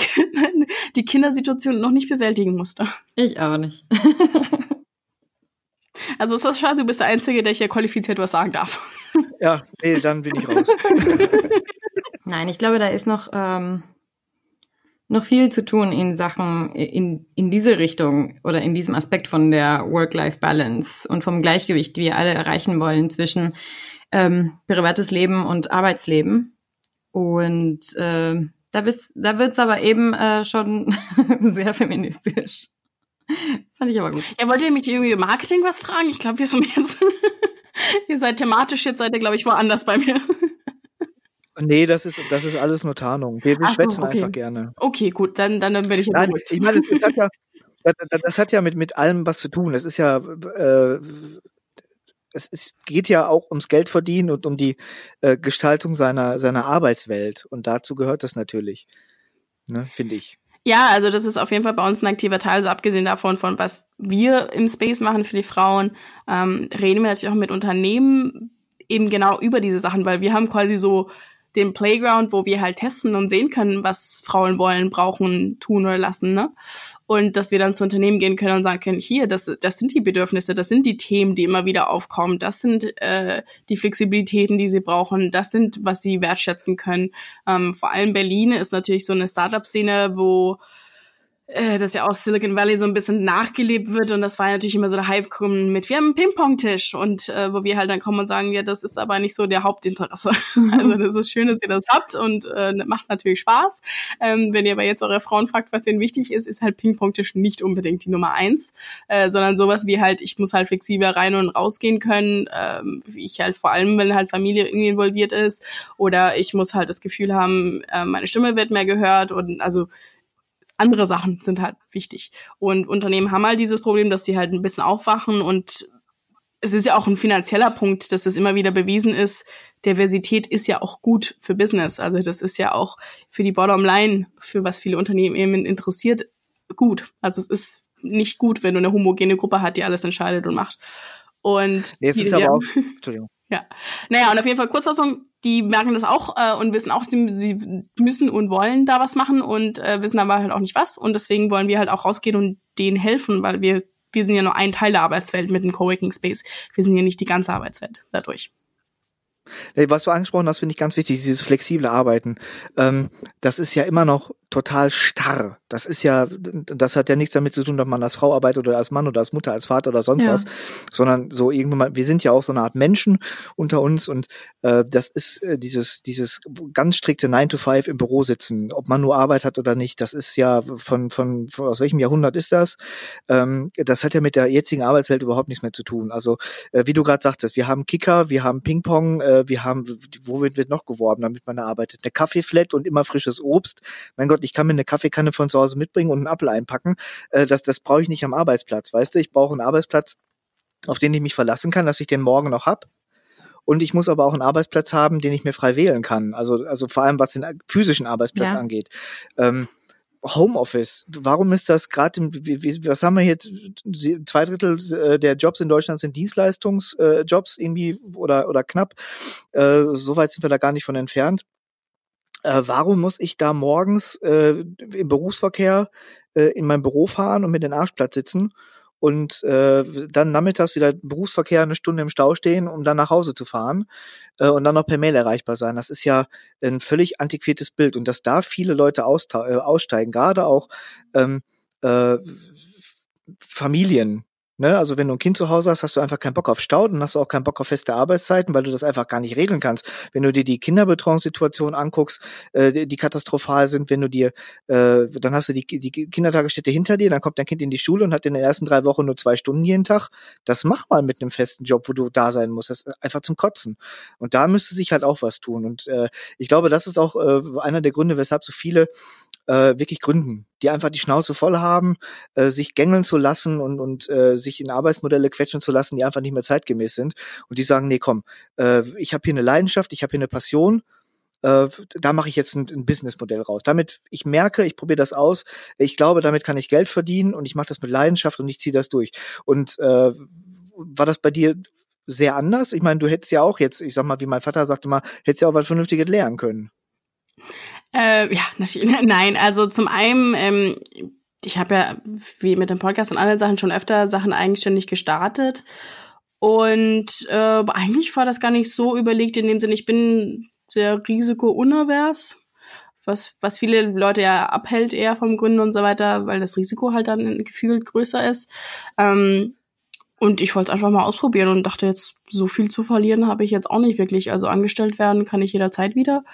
die Kindersituation noch nicht bewältigen musste. Ich aber nicht. also ist das schade, du bist der Einzige, der hier qualifiziert was sagen darf. Ja, nee, dann bin ich raus. Nein, ich glaube, da ist noch ähm, noch viel zu tun in Sachen, in, in diese Richtung oder in diesem Aspekt von der Work-Life-Balance und vom Gleichgewicht, die wir alle erreichen wollen zwischen ähm, privates Leben und Arbeitsleben. Und äh, da, bist, da wird's aber eben äh, schon sehr feministisch. Fand ich aber gut. Ja, wollt ihr mich irgendwie über Marketing was fragen? Ich glaube, wir sind jetzt, ihr seid thematisch, jetzt seid ihr, glaube ich, woanders bei mir. Nee, das ist, das ist alles nur Tarnung. Wir, wir schwätzen okay. einfach gerne. Okay, gut, dann, dann werde ich Nein, ich meine, das, das, hat ja, das, das, hat ja mit, mit allem was zu tun. Es ist ja, äh, es ist, geht ja auch ums Geld verdienen und um die äh, Gestaltung seiner, seiner Arbeitswelt. Und dazu gehört das natürlich, ne, finde ich. Ja, also das ist auf jeden Fall bei uns ein aktiver Teil, so abgesehen davon, von was wir im Space machen für die Frauen, ähm, reden wir natürlich auch mit Unternehmen eben genau über diese Sachen, weil wir haben quasi so den Playground, wo wir halt testen und sehen können, was Frauen wollen, brauchen, tun oder lassen, ne? Und dass wir dann zu Unternehmen gehen können und sagen können, hier, das, das sind die Bedürfnisse, das sind die Themen, die immer wieder aufkommen, das sind äh, die Flexibilitäten, die sie brauchen, das sind, was sie wertschätzen können. Ähm, vor allem Berlin ist natürlich so eine Startup-Szene, wo das ja aus Silicon Valley so ein bisschen nachgelebt wird. Und das war natürlich immer so der Hype mit wir haben einen Ping-Pong-Tisch. Und äh, wo wir halt dann kommen und sagen, ja, das ist aber nicht so der Hauptinteresse. also das ist schön, dass ihr das habt und äh, macht natürlich Spaß. Ähm, wenn ihr aber jetzt eure Frauen fragt, was denen wichtig ist, ist halt Ping-Pong-Tisch nicht unbedingt die Nummer eins, äh, sondern sowas wie halt, ich muss halt flexibel rein und rausgehen können, ähm, wie ich halt vor allem, wenn halt Familie irgendwie involviert ist. Oder ich muss halt das Gefühl haben, äh, meine Stimme wird mehr gehört. Und also andere Sachen sind halt wichtig. Und Unternehmen haben halt dieses Problem, dass sie halt ein bisschen aufwachen und es ist ja auch ein finanzieller Punkt, dass es immer wieder bewiesen ist, Diversität ist ja auch gut für Business. Also das ist ja auch für die Bottomline, für was viele Unternehmen eben interessiert, gut. Also es ist nicht gut, wenn du eine homogene Gruppe hast, die alles entscheidet und macht. Und nee, es ist aber auch, Entschuldigung. Ja. Naja, und auf jeden Fall Kurzfassung, die merken das auch äh, und wissen auch, sie müssen und wollen da was machen und äh, wissen aber halt auch nicht was. Und deswegen wollen wir halt auch rausgehen und denen helfen, weil wir, wir sind ja nur ein Teil der Arbeitswelt mit dem Coworking Space. Wir sind ja nicht die ganze Arbeitswelt dadurch. Was du angesprochen hast, finde ich ganz wichtig, dieses flexible Arbeiten. Ähm, das ist ja immer noch total starr. Das ist ja, das hat ja nichts damit zu tun, ob man als Frau arbeitet oder als Mann oder als Mutter, als Vater oder sonst ja. was, sondern so irgendwann mal, wir sind ja auch so eine Art Menschen unter uns und äh, das ist äh, dieses, dieses ganz strikte 9 to 5 im Büro sitzen, ob man nur Arbeit hat oder nicht, das ist ja von, von, von aus welchem Jahrhundert ist das? Ähm, das hat ja mit der jetzigen Arbeitswelt überhaupt nichts mehr zu tun. Also, äh, wie du gerade sagtest, wir haben Kicker, wir haben Ping-Pong, äh, wir haben, wo wird, wird noch geworben, damit man arbeitet? Eine Kaffeeflat und immer frisches Obst. Mein Gott, ich kann mir eine Kaffeekanne von zu Hause mitbringen und einen Apfel einpacken. Äh, das das brauche ich nicht am Arbeitsplatz, weißt du? Ich brauche einen Arbeitsplatz, auf den ich mich verlassen kann, dass ich den morgen noch hab. Und ich muss aber auch einen Arbeitsplatz haben, den ich mir frei wählen kann. Also, also vor allem was den physischen Arbeitsplatz ja. angeht. Ähm, Homeoffice. Warum ist das gerade, was haben wir jetzt? Zwei Drittel äh, der Jobs in Deutschland sind Dienstleistungsjobs irgendwie oder oder knapp. Äh, so weit sind wir da gar nicht von entfernt. Äh, warum muss ich da morgens äh, im Berufsverkehr äh, in mein Büro fahren und mit den Arschplatz sitzen und äh, dann nachmittags wieder Berufsverkehr eine Stunde im Stau stehen, um dann nach Hause zu fahren äh, und dann noch per Mail erreichbar sein. Das ist ja ein völlig antiquiertes Bild und dass da viele Leute äh, aussteigen, gerade auch ähm, äh, Familien, Ne, also wenn du ein Kind zu Hause hast, hast du einfach keinen Bock auf Stau, dann hast du auch keinen Bock auf feste Arbeitszeiten, weil du das einfach gar nicht regeln kannst. Wenn du dir die Kinderbetreuungssituation anguckst, äh, die, katastrophal sind, wenn du dir, äh, dann hast du die, die Kindertagesstätte hinter dir, dann kommt dein Kind in die Schule und hat in den ersten drei Wochen nur zwei Stunden jeden Tag. Das mach mal mit einem festen Job, wo du da sein musst. Das ist einfach zum Kotzen. Und da müsste sich halt auch was tun. Und äh, ich glaube, das ist auch äh, einer der Gründe, weshalb so viele äh, wirklich gründen, die einfach die Schnauze voll haben, äh, sich gängeln zu lassen und, und äh, sich in Arbeitsmodelle quetschen zu lassen, die einfach nicht mehr zeitgemäß sind. Und die sagen, nee, komm, äh, ich habe hier eine Leidenschaft, ich habe hier eine Passion, äh, da mache ich jetzt ein, ein Businessmodell raus. Damit ich merke, ich probiere das aus, ich glaube, damit kann ich Geld verdienen und ich mache das mit Leidenschaft und ich ziehe das durch. Und äh, war das bei dir sehr anders? Ich meine, du hättest ja auch jetzt, ich sag mal, wie mein Vater sagte mal, hättest ja auch was Vernünftiges lernen können. Äh, ja, natürlich. Nein, also zum einen, ähm, ich habe ja wie mit dem Podcast und anderen Sachen schon öfter Sachen eigenständig gestartet. Und äh, eigentlich war das gar nicht so überlegt in dem Sinne, ich bin sehr risikounavers, was, was viele Leute ja abhält eher vom Gründen und so weiter, weil das Risiko halt dann gefühlt größer ist. Ähm, und ich wollte einfach mal ausprobieren und dachte jetzt, so viel zu verlieren habe ich jetzt auch nicht wirklich. Also angestellt werden kann ich jederzeit wieder.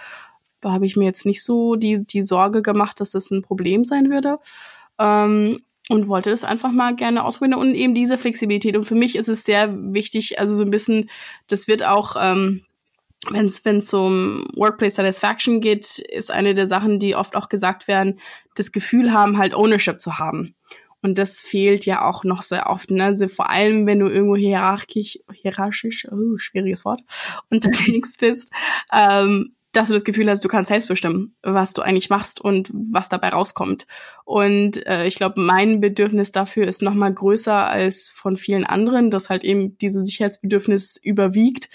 Da habe ich mir jetzt nicht so die, die Sorge gemacht, dass das ein Problem sein würde. Ähm, und wollte das einfach mal gerne ausprobieren und eben diese Flexibilität. Und für mich ist es sehr wichtig, also so ein bisschen, das wird auch, ähm, wenn es um Workplace Satisfaction geht, ist eine der Sachen, die oft auch gesagt werden, das Gefühl haben, halt Ownership zu haben. Und das fehlt ja auch noch sehr oft. Ne? Also vor allem, wenn du irgendwo hierarchisch, hierarchisch, oh, schwieriges Wort, unterwegs bist, ähm, dass du das Gefühl hast, du kannst selbst bestimmen, was du eigentlich machst und was dabei rauskommt. Und äh, ich glaube, mein Bedürfnis dafür ist noch mal größer als von vielen anderen, dass halt eben dieses Sicherheitsbedürfnis überwiegt,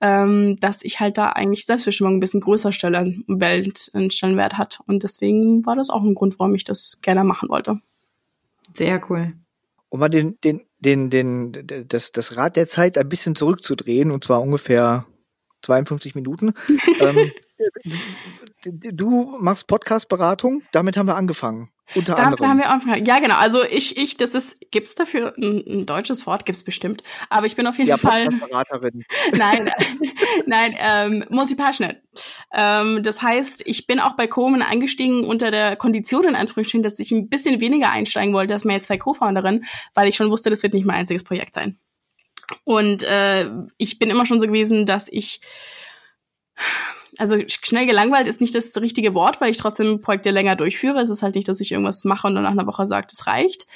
ähm, dass ich halt da eigentlich Selbstbestimmung ein bisschen größer stelle, Welt einen Stellenwert hat. Und deswegen war das auch ein Grund, warum ich das gerne machen wollte. Sehr cool. Um mal den, den, den, den, das, das Rad der Zeit ein bisschen zurückzudrehen, und zwar ungefähr 52 Minuten. ähm, du machst Podcast-Beratung, damit haben wir angefangen. Unter Damit anderem. haben wir angefangen. Ja, genau. Also ich, ich, das ist, gibt's dafür ein, ein deutsches Wort? Gibt's bestimmt. Aber ich bin auf jeden ja, Fall. Beraterin. nein, nein, ähm, multipassionate. Ähm, das heißt, ich bin auch bei Komen eingestiegen unter der Kondition in Anführungsstrichen, dass ich ein bisschen weniger einsteigen wollte als meine zwei Co-Founderinnen, weil ich schon wusste, das wird nicht mein einziges Projekt sein. Und äh, ich bin immer schon so gewesen, dass ich also schnell gelangweilt ist nicht das richtige Wort, weil ich trotzdem Projekte länger durchführe. Es ist halt nicht, dass ich irgendwas mache und dann nach einer Woche sage, das reicht.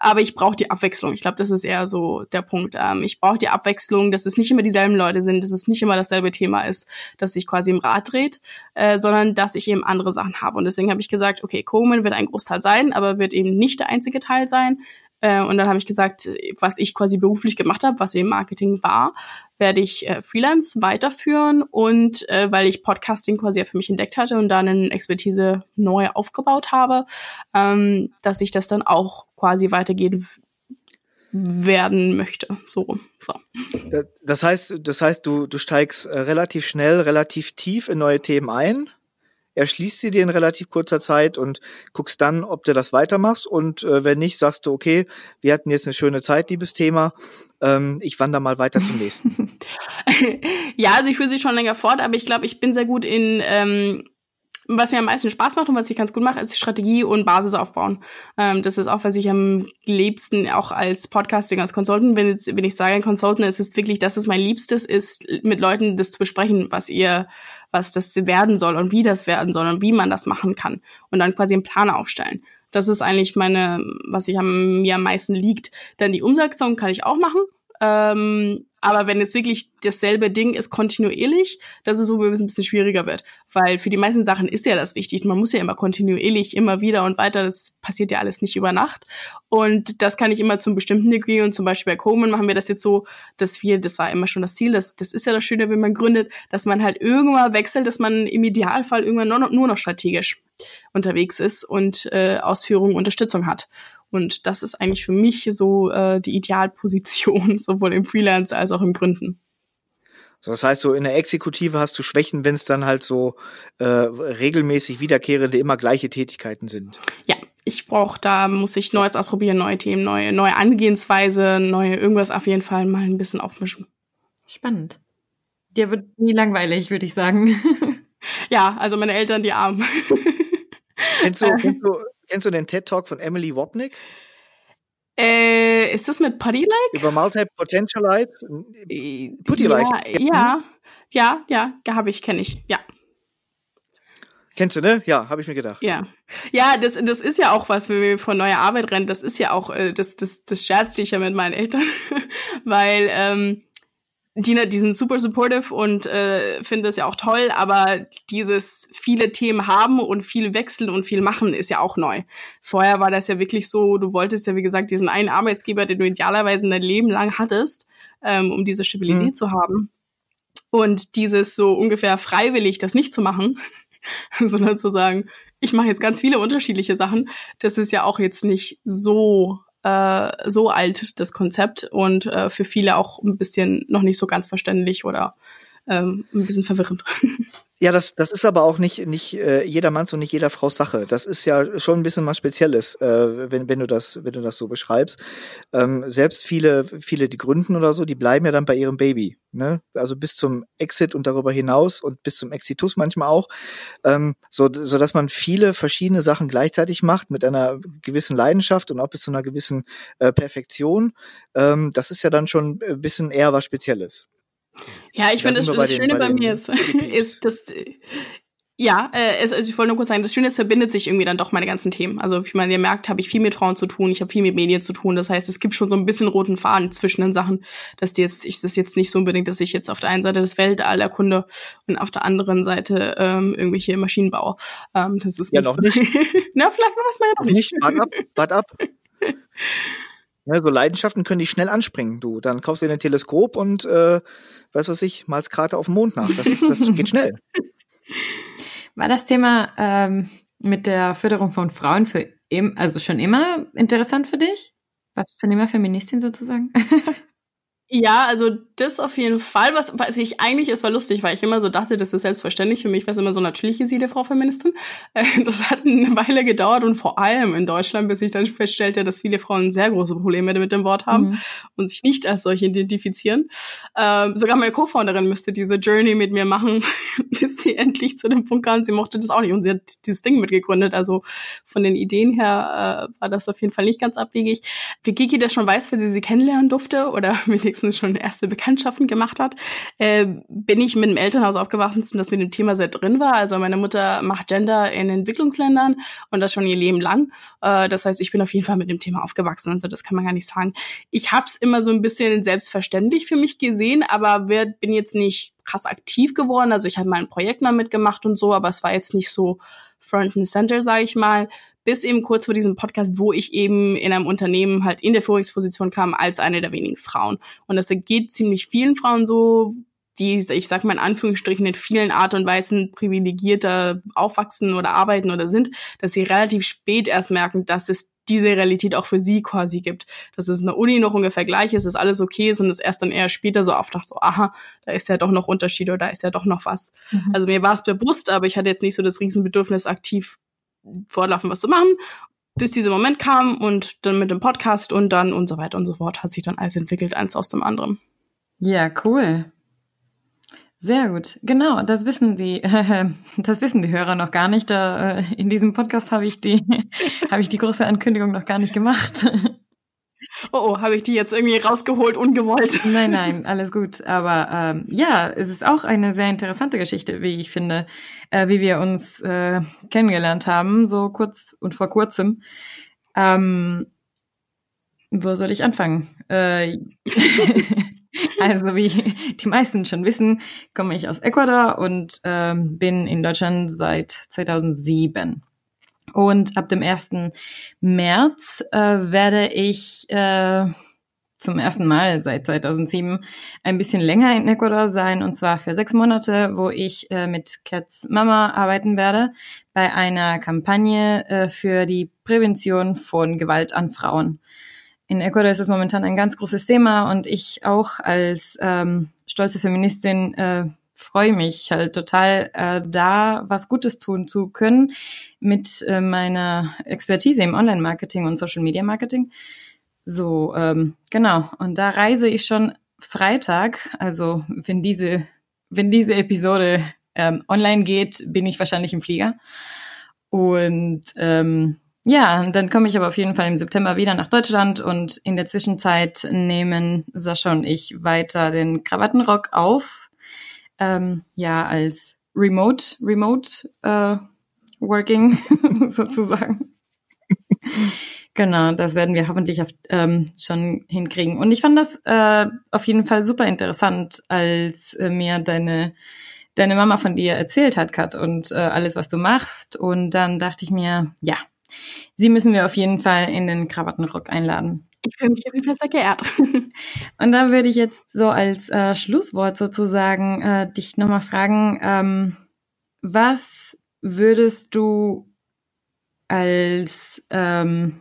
Aber ich brauche die Abwechslung. Ich glaube, das ist eher so der Punkt. Ähm, ich brauche die Abwechslung, dass es nicht immer dieselben Leute sind, dass es nicht immer dasselbe Thema ist, dass sich quasi im Rad dreht, äh, sondern dass ich eben andere Sachen habe. Und deswegen habe ich gesagt, okay, Coleman wird ein Großteil sein, aber wird eben nicht der einzige Teil sein. Äh, und dann habe ich gesagt, was ich quasi beruflich gemacht habe, was eben Marketing war, werde ich äh, Freelance weiterführen und äh, weil ich Podcasting quasi ja für mich entdeckt hatte und da eine Expertise neu aufgebaut habe, ähm, dass ich das dann auch quasi weitergehen werden möchte. So, so. Das heißt, das heißt, du, du steigst äh, relativ schnell, relativ tief in neue Themen ein erschließt sie dir in relativ kurzer Zeit und guckst dann, ob du das weitermachst. Und äh, wenn nicht, sagst du, okay, wir hatten jetzt eine schöne Zeit, liebes Thema. Ähm, ich wandere mal weiter zum nächsten. ja, also ich führe sie schon länger fort, aber ich glaube, ich bin sehr gut in ähm, was mir am meisten Spaß macht und was ich ganz gut mache, ist Strategie und Basis aufbauen. Ähm, das ist auch, was ich am liebsten auch als Podcasting, als Consultant, wenn, wenn ich sage Consultant, ist es wirklich, das ist mein Liebstes, ist mit Leuten das zu besprechen, was ihr was das werden soll und wie das werden soll und wie man das machen kann und dann quasi einen Plan aufstellen. Das ist eigentlich meine, was ich am, mir am meisten liegt. Dann die Umsetzung kann ich auch machen. Ähm, Aber wenn es wirklich dasselbe Ding ist, kontinuierlich, das ist, wo es ein bisschen schwieriger wird. Weil für die meisten Sachen ist ja das wichtig. Man muss ja immer kontinuierlich, immer wieder und weiter. Das passiert ja alles nicht über Nacht. Und das kann ich immer zum bestimmten Degree. Und zum Beispiel bei Coleman machen wir das jetzt so, dass wir, das war immer schon das Ziel, das, das ist ja das Schöne, wenn man gründet, dass man halt irgendwann wechselt, dass man im Idealfall irgendwann nur noch, nur noch strategisch unterwegs ist und äh, Ausführung, Unterstützung hat. Und das ist eigentlich für mich so äh, die Idealposition, sowohl im Freelance als auch im Gründen. Das heißt, so in der Exekutive hast du Schwächen, wenn es dann halt so äh, regelmäßig wiederkehrende, immer gleiche Tätigkeiten sind. Ja, ich brauche, da muss ich Neues ausprobieren, neue Themen, neue, neue Angehensweise, neue irgendwas auf jeden Fall mal ein bisschen aufmischen. Spannend. Dir wird nie langweilig, würde ich sagen. ja, also meine Eltern, die Armen. Kennst du, kennst du Kennst du den TED-Talk von Emily Wapnick? Äh, ist das mit Putty Like? Über Multi-Potentialites? Äh, Putty Like. Ja, ja, ja, ja, habe ich, kenne ich, ja. Kennst du, ne? Ja, habe ich mir gedacht. Ja. Ja, das, das ist ja auch was, wenn wir von neuer Arbeit rennen, das ist ja auch, äh, das, das, das scherze ich ja mit meinen Eltern, weil ähm, die, die sind super supportive und äh, finden das ja auch toll, aber dieses viele Themen haben und viel wechseln und viel machen ist ja auch neu. Vorher war das ja wirklich so, du wolltest ja, wie gesagt, diesen einen Arbeitsgeber, den du idealerweise dein Leben lang hattest, ähm, um diese Stabilität mhm. zu haben. Und dieses so ungefähr freiwillig, das nicht zu machen, sondern zu sagen, ich mache jetzt ganz viele unterschiedliche Sachen, das ist ja auch jetzt nicht so äh, so alt, das Konzept, und äh, für viele auch ein bisschen noch nicht so ganz verständlich oder ähm, ein bisschen verwirrend. Ja, das, das ist aber auch nicht, nicht äh, jedermanns und nicht jeder Frau's Sache. Das ist ja schon ein bisschen was Spezielles, äh, wenn, wenn, du das, wenn du das so beschreibst. Ähm, selbst viele, viele, die gründen oder so, die bleiben ja dann bei ihrem Baby. Ne? Also bis zum Exit und darüber hinaus und bis zum Exitus manchmal auch. Ähm, so, so dass man viele verschiedene Sachen gleichzeitig macht mit einer gewissen Leidenschaft und auch bis zu einer gewissen äh, Perfektion. Ähm, das ist ja dann schon ein bisschen eher was Spezielles. Ja, ich finde, das, das Schöne bei, bei mir ist, ist, dass ja, äh, es, also ich wollte nur kurz sagen, das Schöne ist, verbindet sich irgendwie dann doch meine ganzen Themen. Also wie man ja merkt, habe ich viel mit Frauen zu tun, ich habe viel mit Medien zu tun. Das heißt, es gibt schon so ein bisschen roten Faden zwischen den Sachen, dass die jetzt, ich das jetzt nicht so unbedingt, dass ich jetzt auf der einen Seite das Weltall erkunde und auf der anderen Seite ähm, irgendwelche Maschinen baue. Ähm, das ist ja nicht noch so. nicht. Na, vielleicht war das mal ja noch nicht. nicht. Wart ab, wart ab. Ja, so Leidenschaften können dich schnell anspringen, du. Dann kaufst du dir ein Teleskop und äh, weiß was ich, malst Krater auf dem Mond nach. Das, ist, das geht schnell. War das Thema ähm, mit der Förderung von Frauen für also schon immer interessant für dich? Was schon immer Feministin sozusagen? Ja, also das auf jeden Fall. Was, was ich eigentlich, es war lustig, weil ich immer so dachte, das ist selbstverständlich. Für mich war es immer so natürlich, ist jede Frau Feministin. Äh, das hat eine Weile gedauert und vor allem in Deutschland, bis ich dann feststellte, dass viele Frauen sehr große Probleme mit dem Wort haben mhm. und sich nicht als solche identifizieren. Ähm, sogar meine Co-Founderin müsste diese Journey mit mir machen, bis sie endlich zu dem Punkt kam. Sie mochte das auch nicht und sie hat dieses Ding mitgegründet. Also von den Ideen her äh, war das auf jeden Fall nicht ganz abwegig. Wie Kiki das schon weiß, weil sie sie kennenlernen durfte oder wenigstens wenigstens schon erste Bekanntschaften gemacht hat, äh, bin ich mit dem Elternhaus aufgewachsen, das mit dem Thema sehr drin war. Also meine Mutter macht Gender in Entwicklungsländern und das schon ihr Leben lang. Äh, das heißt, ich bin auf jeden Fall mit dem Thema aufgewachsen. Also das kann man gar nicht sagen. Ich habe es immer so ein bisschen selbstverständlich für mich gesehen, aber bin jetzt nicht krass aktiv geworden. Also ich habe mal ein Projekt mal mitgemacht und so, aber es war jetzt nicht so Front and Center, sage ich mal bis eben kurz vor diesem Podcast, wo ich eben in einem Unternehmen halt in der Führungsposition kam als eine der wenigen Frauen. Und das geht ziemlich vielen Frauen so, die, ich sag mal in Anführungsstrichen, in vielen Art und Weisen privilegierter aufwachsen oder arbeiten oder sind, dass sie relativ spät erst merken, dass es diese Realität auch für sie quasi gibt. Dass es in der Uni noch ungefähr gleich ist, dass alles okay ist und es erst dann eher später so aufdacht, so, aha, da ist ja doch noch Unterschied oder da ist ja doch noch was. Mhm. Also mir war es bewusst, aber ich hatte jetzt nicht so das Riesenbedürfnis, aktiv fortlaufen was zu machen, bis dieser Moment kam und dann mit dem Podcast und dann und so weiter und so fort hat sich dann alles entwickelt, eins aus dem anderen. Ja, cool. Sehr gut. Genau, das wissen die, äh, das wissen die Hörer noch gar nicht. Da, äh, in diesem Podcast habe ich die, habe ich die große Ankündigung noch gar nicht gemacht. Oh, oh, habe ich die jetzt irgendwie rausgeholt, ungewollt? Nein, nein, alles gut. Aber ähm, ja, es ist auch eine sehr interessante Geschichte, wie ich finde, äh, wie wir uns äh, kennengelernt haben, so kurz und vor kurzem. Ähm, wo soll ich anfangen? Äh, Also wie die meisten schon wissen, komme ich aus Ecuador und äh, bin in Deutschland seit 2007. Und ab dem 1. März äh, werde ich äh, zum ersten Mal seit 2007 ein bisschen länger in Ecuador sein und zwar für sechs Monate, wo ich äh, mit Cats Mama arbeiten werde bei einer Kampagne äh, für die Prävention von Gewalt an Frauen. In Ecuador ist es momentan ein ganz großes Thema und ich auch als ähm, stolze Feministin äh, freue mich halt total, äh, da was Gutes tun zu können mit äh, meiner Expertise im Online-Marketing und Social-Media-Marketing. So, ähm, genau. Und da reise ich schon Freitag, also wenn diese, wenn diese Episode ähm, online geht, bin ich wahrscheinlich im Flieger. Und ähm, ja, dann komme ich aber auf jeden Fall im September wieder nach Deutschland und in der Zwischenzeit nehmen Sascha und ich weiter den Krawattenrock auf. Ähm, ja, als Remote, Remote äh, Working sozusagen. Genau, das werden wir hoffentlich auf, ähm, schon hinkriegen. Und ich fand das äh, auf jeden Fall super interessant, als äh, mir deine deine Mama von dir erzählt hat, Kat, und äh, alles, was du machst. Und dann dachte ich mir, ja, sie müssen wir auf jeden Fall in den Krawattenrock einladen. Ich fühle mich Fall sehr geehrt. und da würde ich jetzt so als äh, Schlusswort sozusagen äh, dich nochmal fragen, ähm, was würdest du als ähm,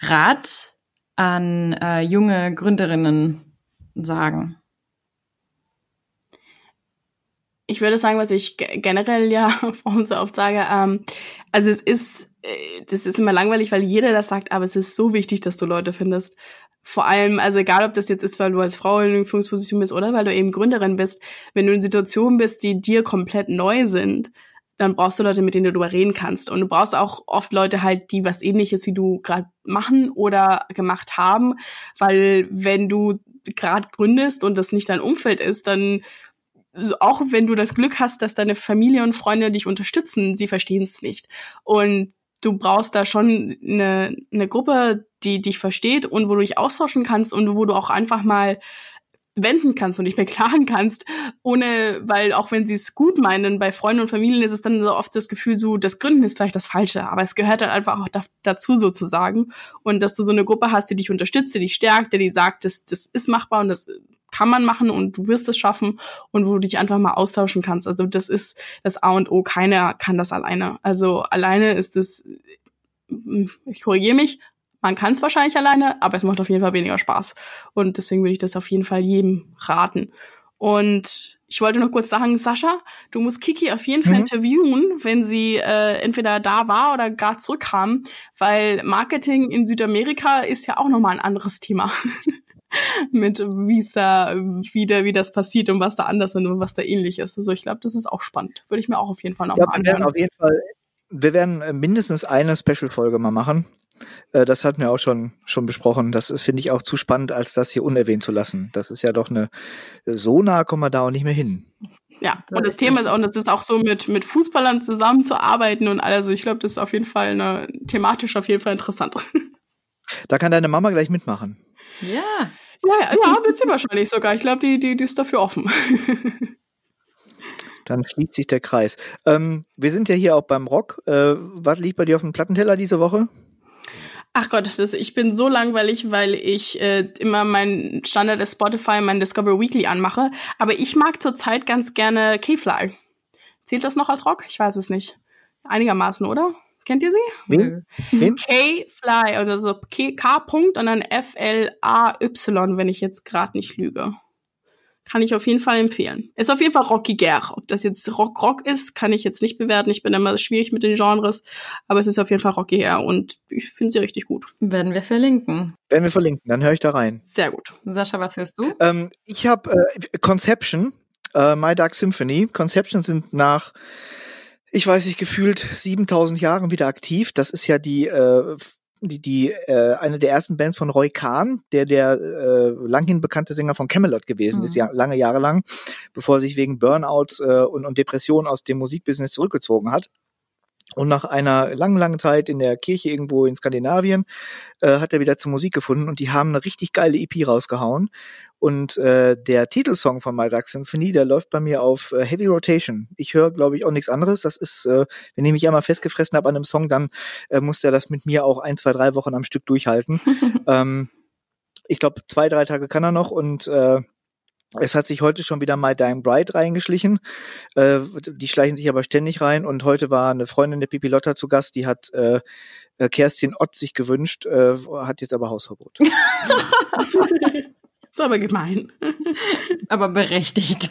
Rat an äh, junge Gründerinnen sagen? Ich würde sagen, was ich generell ja Frauen so oft sage, ähm, also es ist, das ist immer langweilig, weil jeder das sagt, aber es ist so wichtig, dass du Leute findest. Vor allem, also egal, ob das jetzt ist, weil du als Frau in Führungsposition bist oder weil du eben Gründerin bist, wenn du in Situationen bist, die dir komplett neu sind, dann brauchst du Leute, mit denen du darüber reden kannst. Und du brauchst auch oft Leute halt, die was ähnliches wie du gerade machen oder gemacht haben. Weil wenn du gerade gründest und das nicht dein Umfeld ist, dann auch wenn du das Glück hast, dass deine Familie und Freunde dich unterstützen, sie verstehen es nicht. Und du brauchst da schon eine, eine Gruppe, die dich versteht und wo du dich austauschen kannst und wo du auch einfach mal wenden kannst und dich beklagen kannst, ohne, weil auch wenn sie es gut meinen, bei Freunden und Familien ist es dann so oft das Gefühl, so, das Gründen ist vielleicht das Falsche, aber es gehört dann einfach auch da, dazu sozusagen. Und dass du so eine Gruppe hast, die dich unterstützt, die dich stärkt, die sagt, das, das ist machbar und das kann man machen und du wirst es schaffen und wo du dich einfach mal austauschen kannst. Also das ist das A und O. Keiner kann das alleine. Also alleine ist es, ich korrigiere mich, man kann es wahrscheinlich alleine, aber es macht auf jeden Fall weniger Spaß. Und deswegen würde ich das auf jeden Fall jedem raten. Und ich wollte noch kurz sagen, Sascha, du musst Kiki auf jeden Fall mhm. interviewen, wenn sie äh, entweder da war oder gar zurückkam, weil Marketing in Südamerika ist ja auch nochmal ein anderes Thema. mit wie es da wieder wie das passiert und was da anders ist und was da ähnlich ist. Also ich glaube, das ist auch spannend. Würde ich mir auch auf jeden Fall noch ja, mal anschauen. auf jeden Fall wir werden äh, mindestens eine Special-Folge mal machen. Äh, das hatten wir auch schon, schon besprochen. Das finde ich auch zu spannend, als das hier unerwähnt zu lassen. Das ist ja doch eine, so nah kommen wir da auch nicht mehr hin. Ja, und das Thema ist auch, das ist auch so mit, mit Fußballern zusammenzuarbeiten und alles. Also ich glaube, das ist auf jeden Fall eine, thematisch auf jeden Fall interessant. Da kann deine Mama gleich mitmachen. Ja. Ja, ja, wird sie wahrscheinlich sogar. Ich glaube, die, die, die ist dafür offen. Dann schließt sich der Kreis. Ähm, wir sind ja hier auch beim Rock. Äh, was liegt bei dir auf dem Plattenteller diese Woche? Ach Gott, das, ich bin so langweilig, weil ich äh, immer mein Standard ist Spotify, mein Discover Weekly anmache. Aber ich mag zurzeit ganz gerne K-Fly. Zählt das noch als Rock? Ich weiß es nicht. Einigermaßen, oder? Kennt ihr sie? Wen? Wen? K-Fly, also so K, K Punkt und dann F-L-A-Y, wenn ich jetzt gerade nicht lüge. Kann ich auf jeden Fall empfehlen. Ist auf jeden Fall rockiger. Ob das jetzt Rock-Rock ist, kann ich jetzt nicht bewerten. Ich bin immer schwierig mit den Genres. Aber es ist auf jeden Fall rockiger und ich finde sie richtig gut. Werden wir verlinken. Werden wir verlinken, dann höre ich da rein. Sehr gut. Sascha, was hörst du? Ähm, ich habe äh, Conception, äh, My Dark Symphony. Conception sind nach ich weiß nicht, gefühlt 7000 Jahren wieder aktiv. Das ist ja die äh, die, die äh, eine der ersten Bands von Roy Kahn, der der äh, langhin bekannte Sänger von Camelot gewesen mhm. ist, ja lange Jahre lang, bevor er sich wegen Burnouts äh, und, und Depressionen aus dem Musikbusiness zurückgezogen hat. Und nach einer langen, langen Zeit in der Kirche irgendwo in Skandinavien äh, hat er wieder zur Musik gefunden und die haben eine richtig geile EP rausgehauen. Und äh, der Titelsong von My Dark Symphony, der läuft bei mir auf äh, Heavy Rotation. Ich höre, glaube ich, auch nichts anderes. Das ist, äh, wenn ich mich einmal festgefressen habe an einem Song, dann äh, muss der das mit mir auch ein, zwei, drei Wochen am Stück durchhalten. ähm, ich glaube, zwei, drei Tage kann er noch und äh, es hat sich heute schon wieder My Dying Bride reingeschlichen. Äh, die schleichen sich aber ständig rein. Und heute war eine Freundin der Pipi Lotta zu Gast, die hat äh, äh Kerstin Ott sich gewünscht, äh, hat jetzt aber Hausverbot. ist aber gemein. aber berechtigt.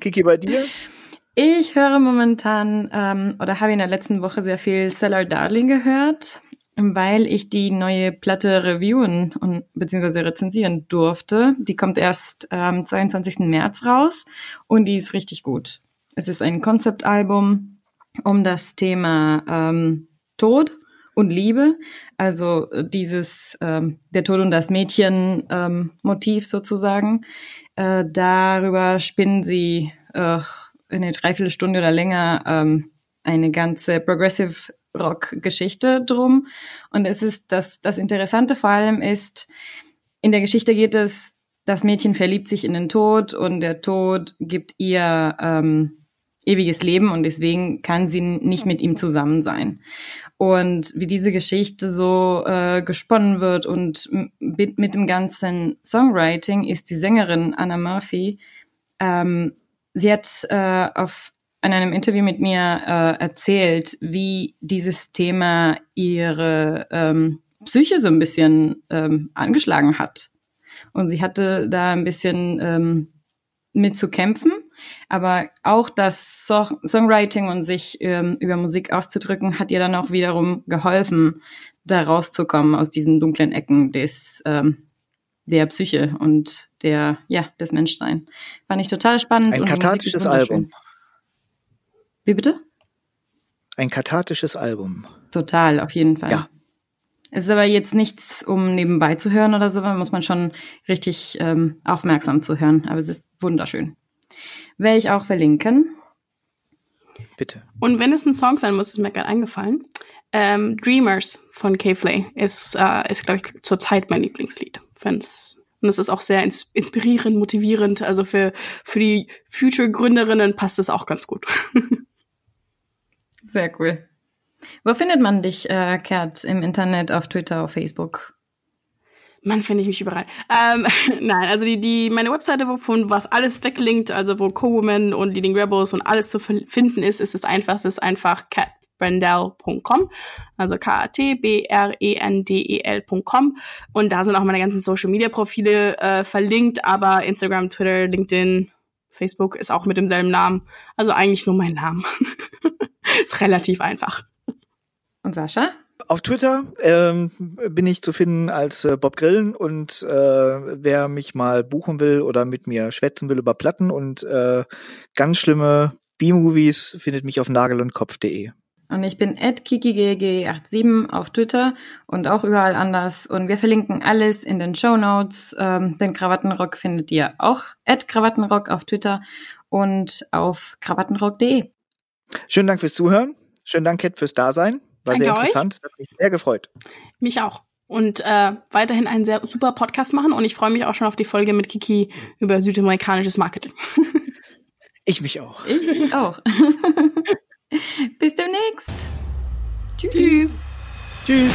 Kiki, bei dir? Ich höre momentan ähm, oder habe in der letzten Woche sehr viel Seller Darling gehört weil ich die neue Platte reviewen und beziehungsweise rezensieren durfte. Die kommt erst am 22. März raus und die ist richtig gut. Es ist ein Konzeptalbum um das Thema ähm, Tod und Liebe, also dieses ähm, der Tod und das Mädchen ähm, Motiv sozusagen. Äh, darüber spinnen sie äh, eine Dreiviertelstunde oder länger ähm, eine ganze Progressive Rock-Geschichte drum. Und es ist das, das Interessante vor allem ist, in der Geschichte geht es, das Mädchen verliebt sich in den Tod und der Tod gibt ihr ähm, ewiges Leben und deswegen kann sie nicht mit ihm zusammen sein. Und wie diese Geschichte so äh, gesponnen wird und mit, mit dem ganzen Songwriting ist die Sängerin Anna Murphy, ähm, sie hat äh, auf in einem Interview mit mir äh, erzählt, wie dieses Thema ihre ähm, Psyche so ein bisschen ähm, angeschlagen hat. Und sie hatte da ein bisschen ähm, mit zu kämpfen, aber auch das so Songwriting und sich ähm, über Musik auszudrücken, hat ihr dann auch wiederum geholfen, da rauszukommen aus diesen dunklen Ecken des ähm, der Psyche und der ja des Menschsein. Fand ich total spannend. Ein kathartisches Album. Wie bitte? Ein kathartisches Album. Total, auf jeden Fall. Ja. Es ist aber jetzt nichts, um nebenbei zu hören oder so, muss man schon richtig ähm, aufmerksam zu hören. Aber es ist wunderschön. Werde ich auch verlinken. Bitte. Und wenn es ein Song sein muss, ist mir gerade eingefallen. Ähm, Dreamers von K-Flay ist, äh, ist glaube ich, zurzeit mein Lieblingslied. Wenn's, und es ist auch sehr ins inspirierend, motivierend. Also für, für die Future-Gründerinnen passt es auch ganz gut. Sehr cool. Wo findet man dich, äh, Kat, im Internet, auf Twitter, auf Facebook? Man finde ich mich überall. Ähm, nein, also die, die, meine Webseite, wovon was alles weglinkt, also wo Co-Woman und Leading Rebels und alles zu finden ist, ist das einfachste, ist einfach catbrendel.com, also K-A-T-B-R-E-N-D-E-L.com und da sind auch meine ganzen Social Media Profile äh, verlinkt, aber Instagram, Twitter, LinkedIn, Facebook ist auch mit demselben Namen, also eigentlich nur mein Name. ist relativ einfach. Und Sascha? Auf Twitter ähm, bin ich zu finden als äh, Bob Grillen und äh, wer mich mal buchen will oder mit mir schwätzen will über Platten und äh, ganz schlimme B-Movies findet mich auf nagelundkopf.de. Und ich bin kikigg87 auf Twitter und auch überall anders. Und wir verlinken alles in den Show Notes. Ähm, den Krawattenrock findet ihr auch at Krawattenrock auf Twitter und auf krawattenrock.de. Schönen Dank fürs Zuhören. Schönen Dank, Kat, fürs Dasein. War Danke sehr interessant. Euch. Hat mich sehr gefreut. Mich auch. Und äh, weiterhin einen sehr super Podcast machen. Und ich freue mich auch schon auf die Folge mit Kiki über südamerikanisches Marketing. ich mich auch. Ich mich auch. Bis demnächst. Tschüss. Tschüss.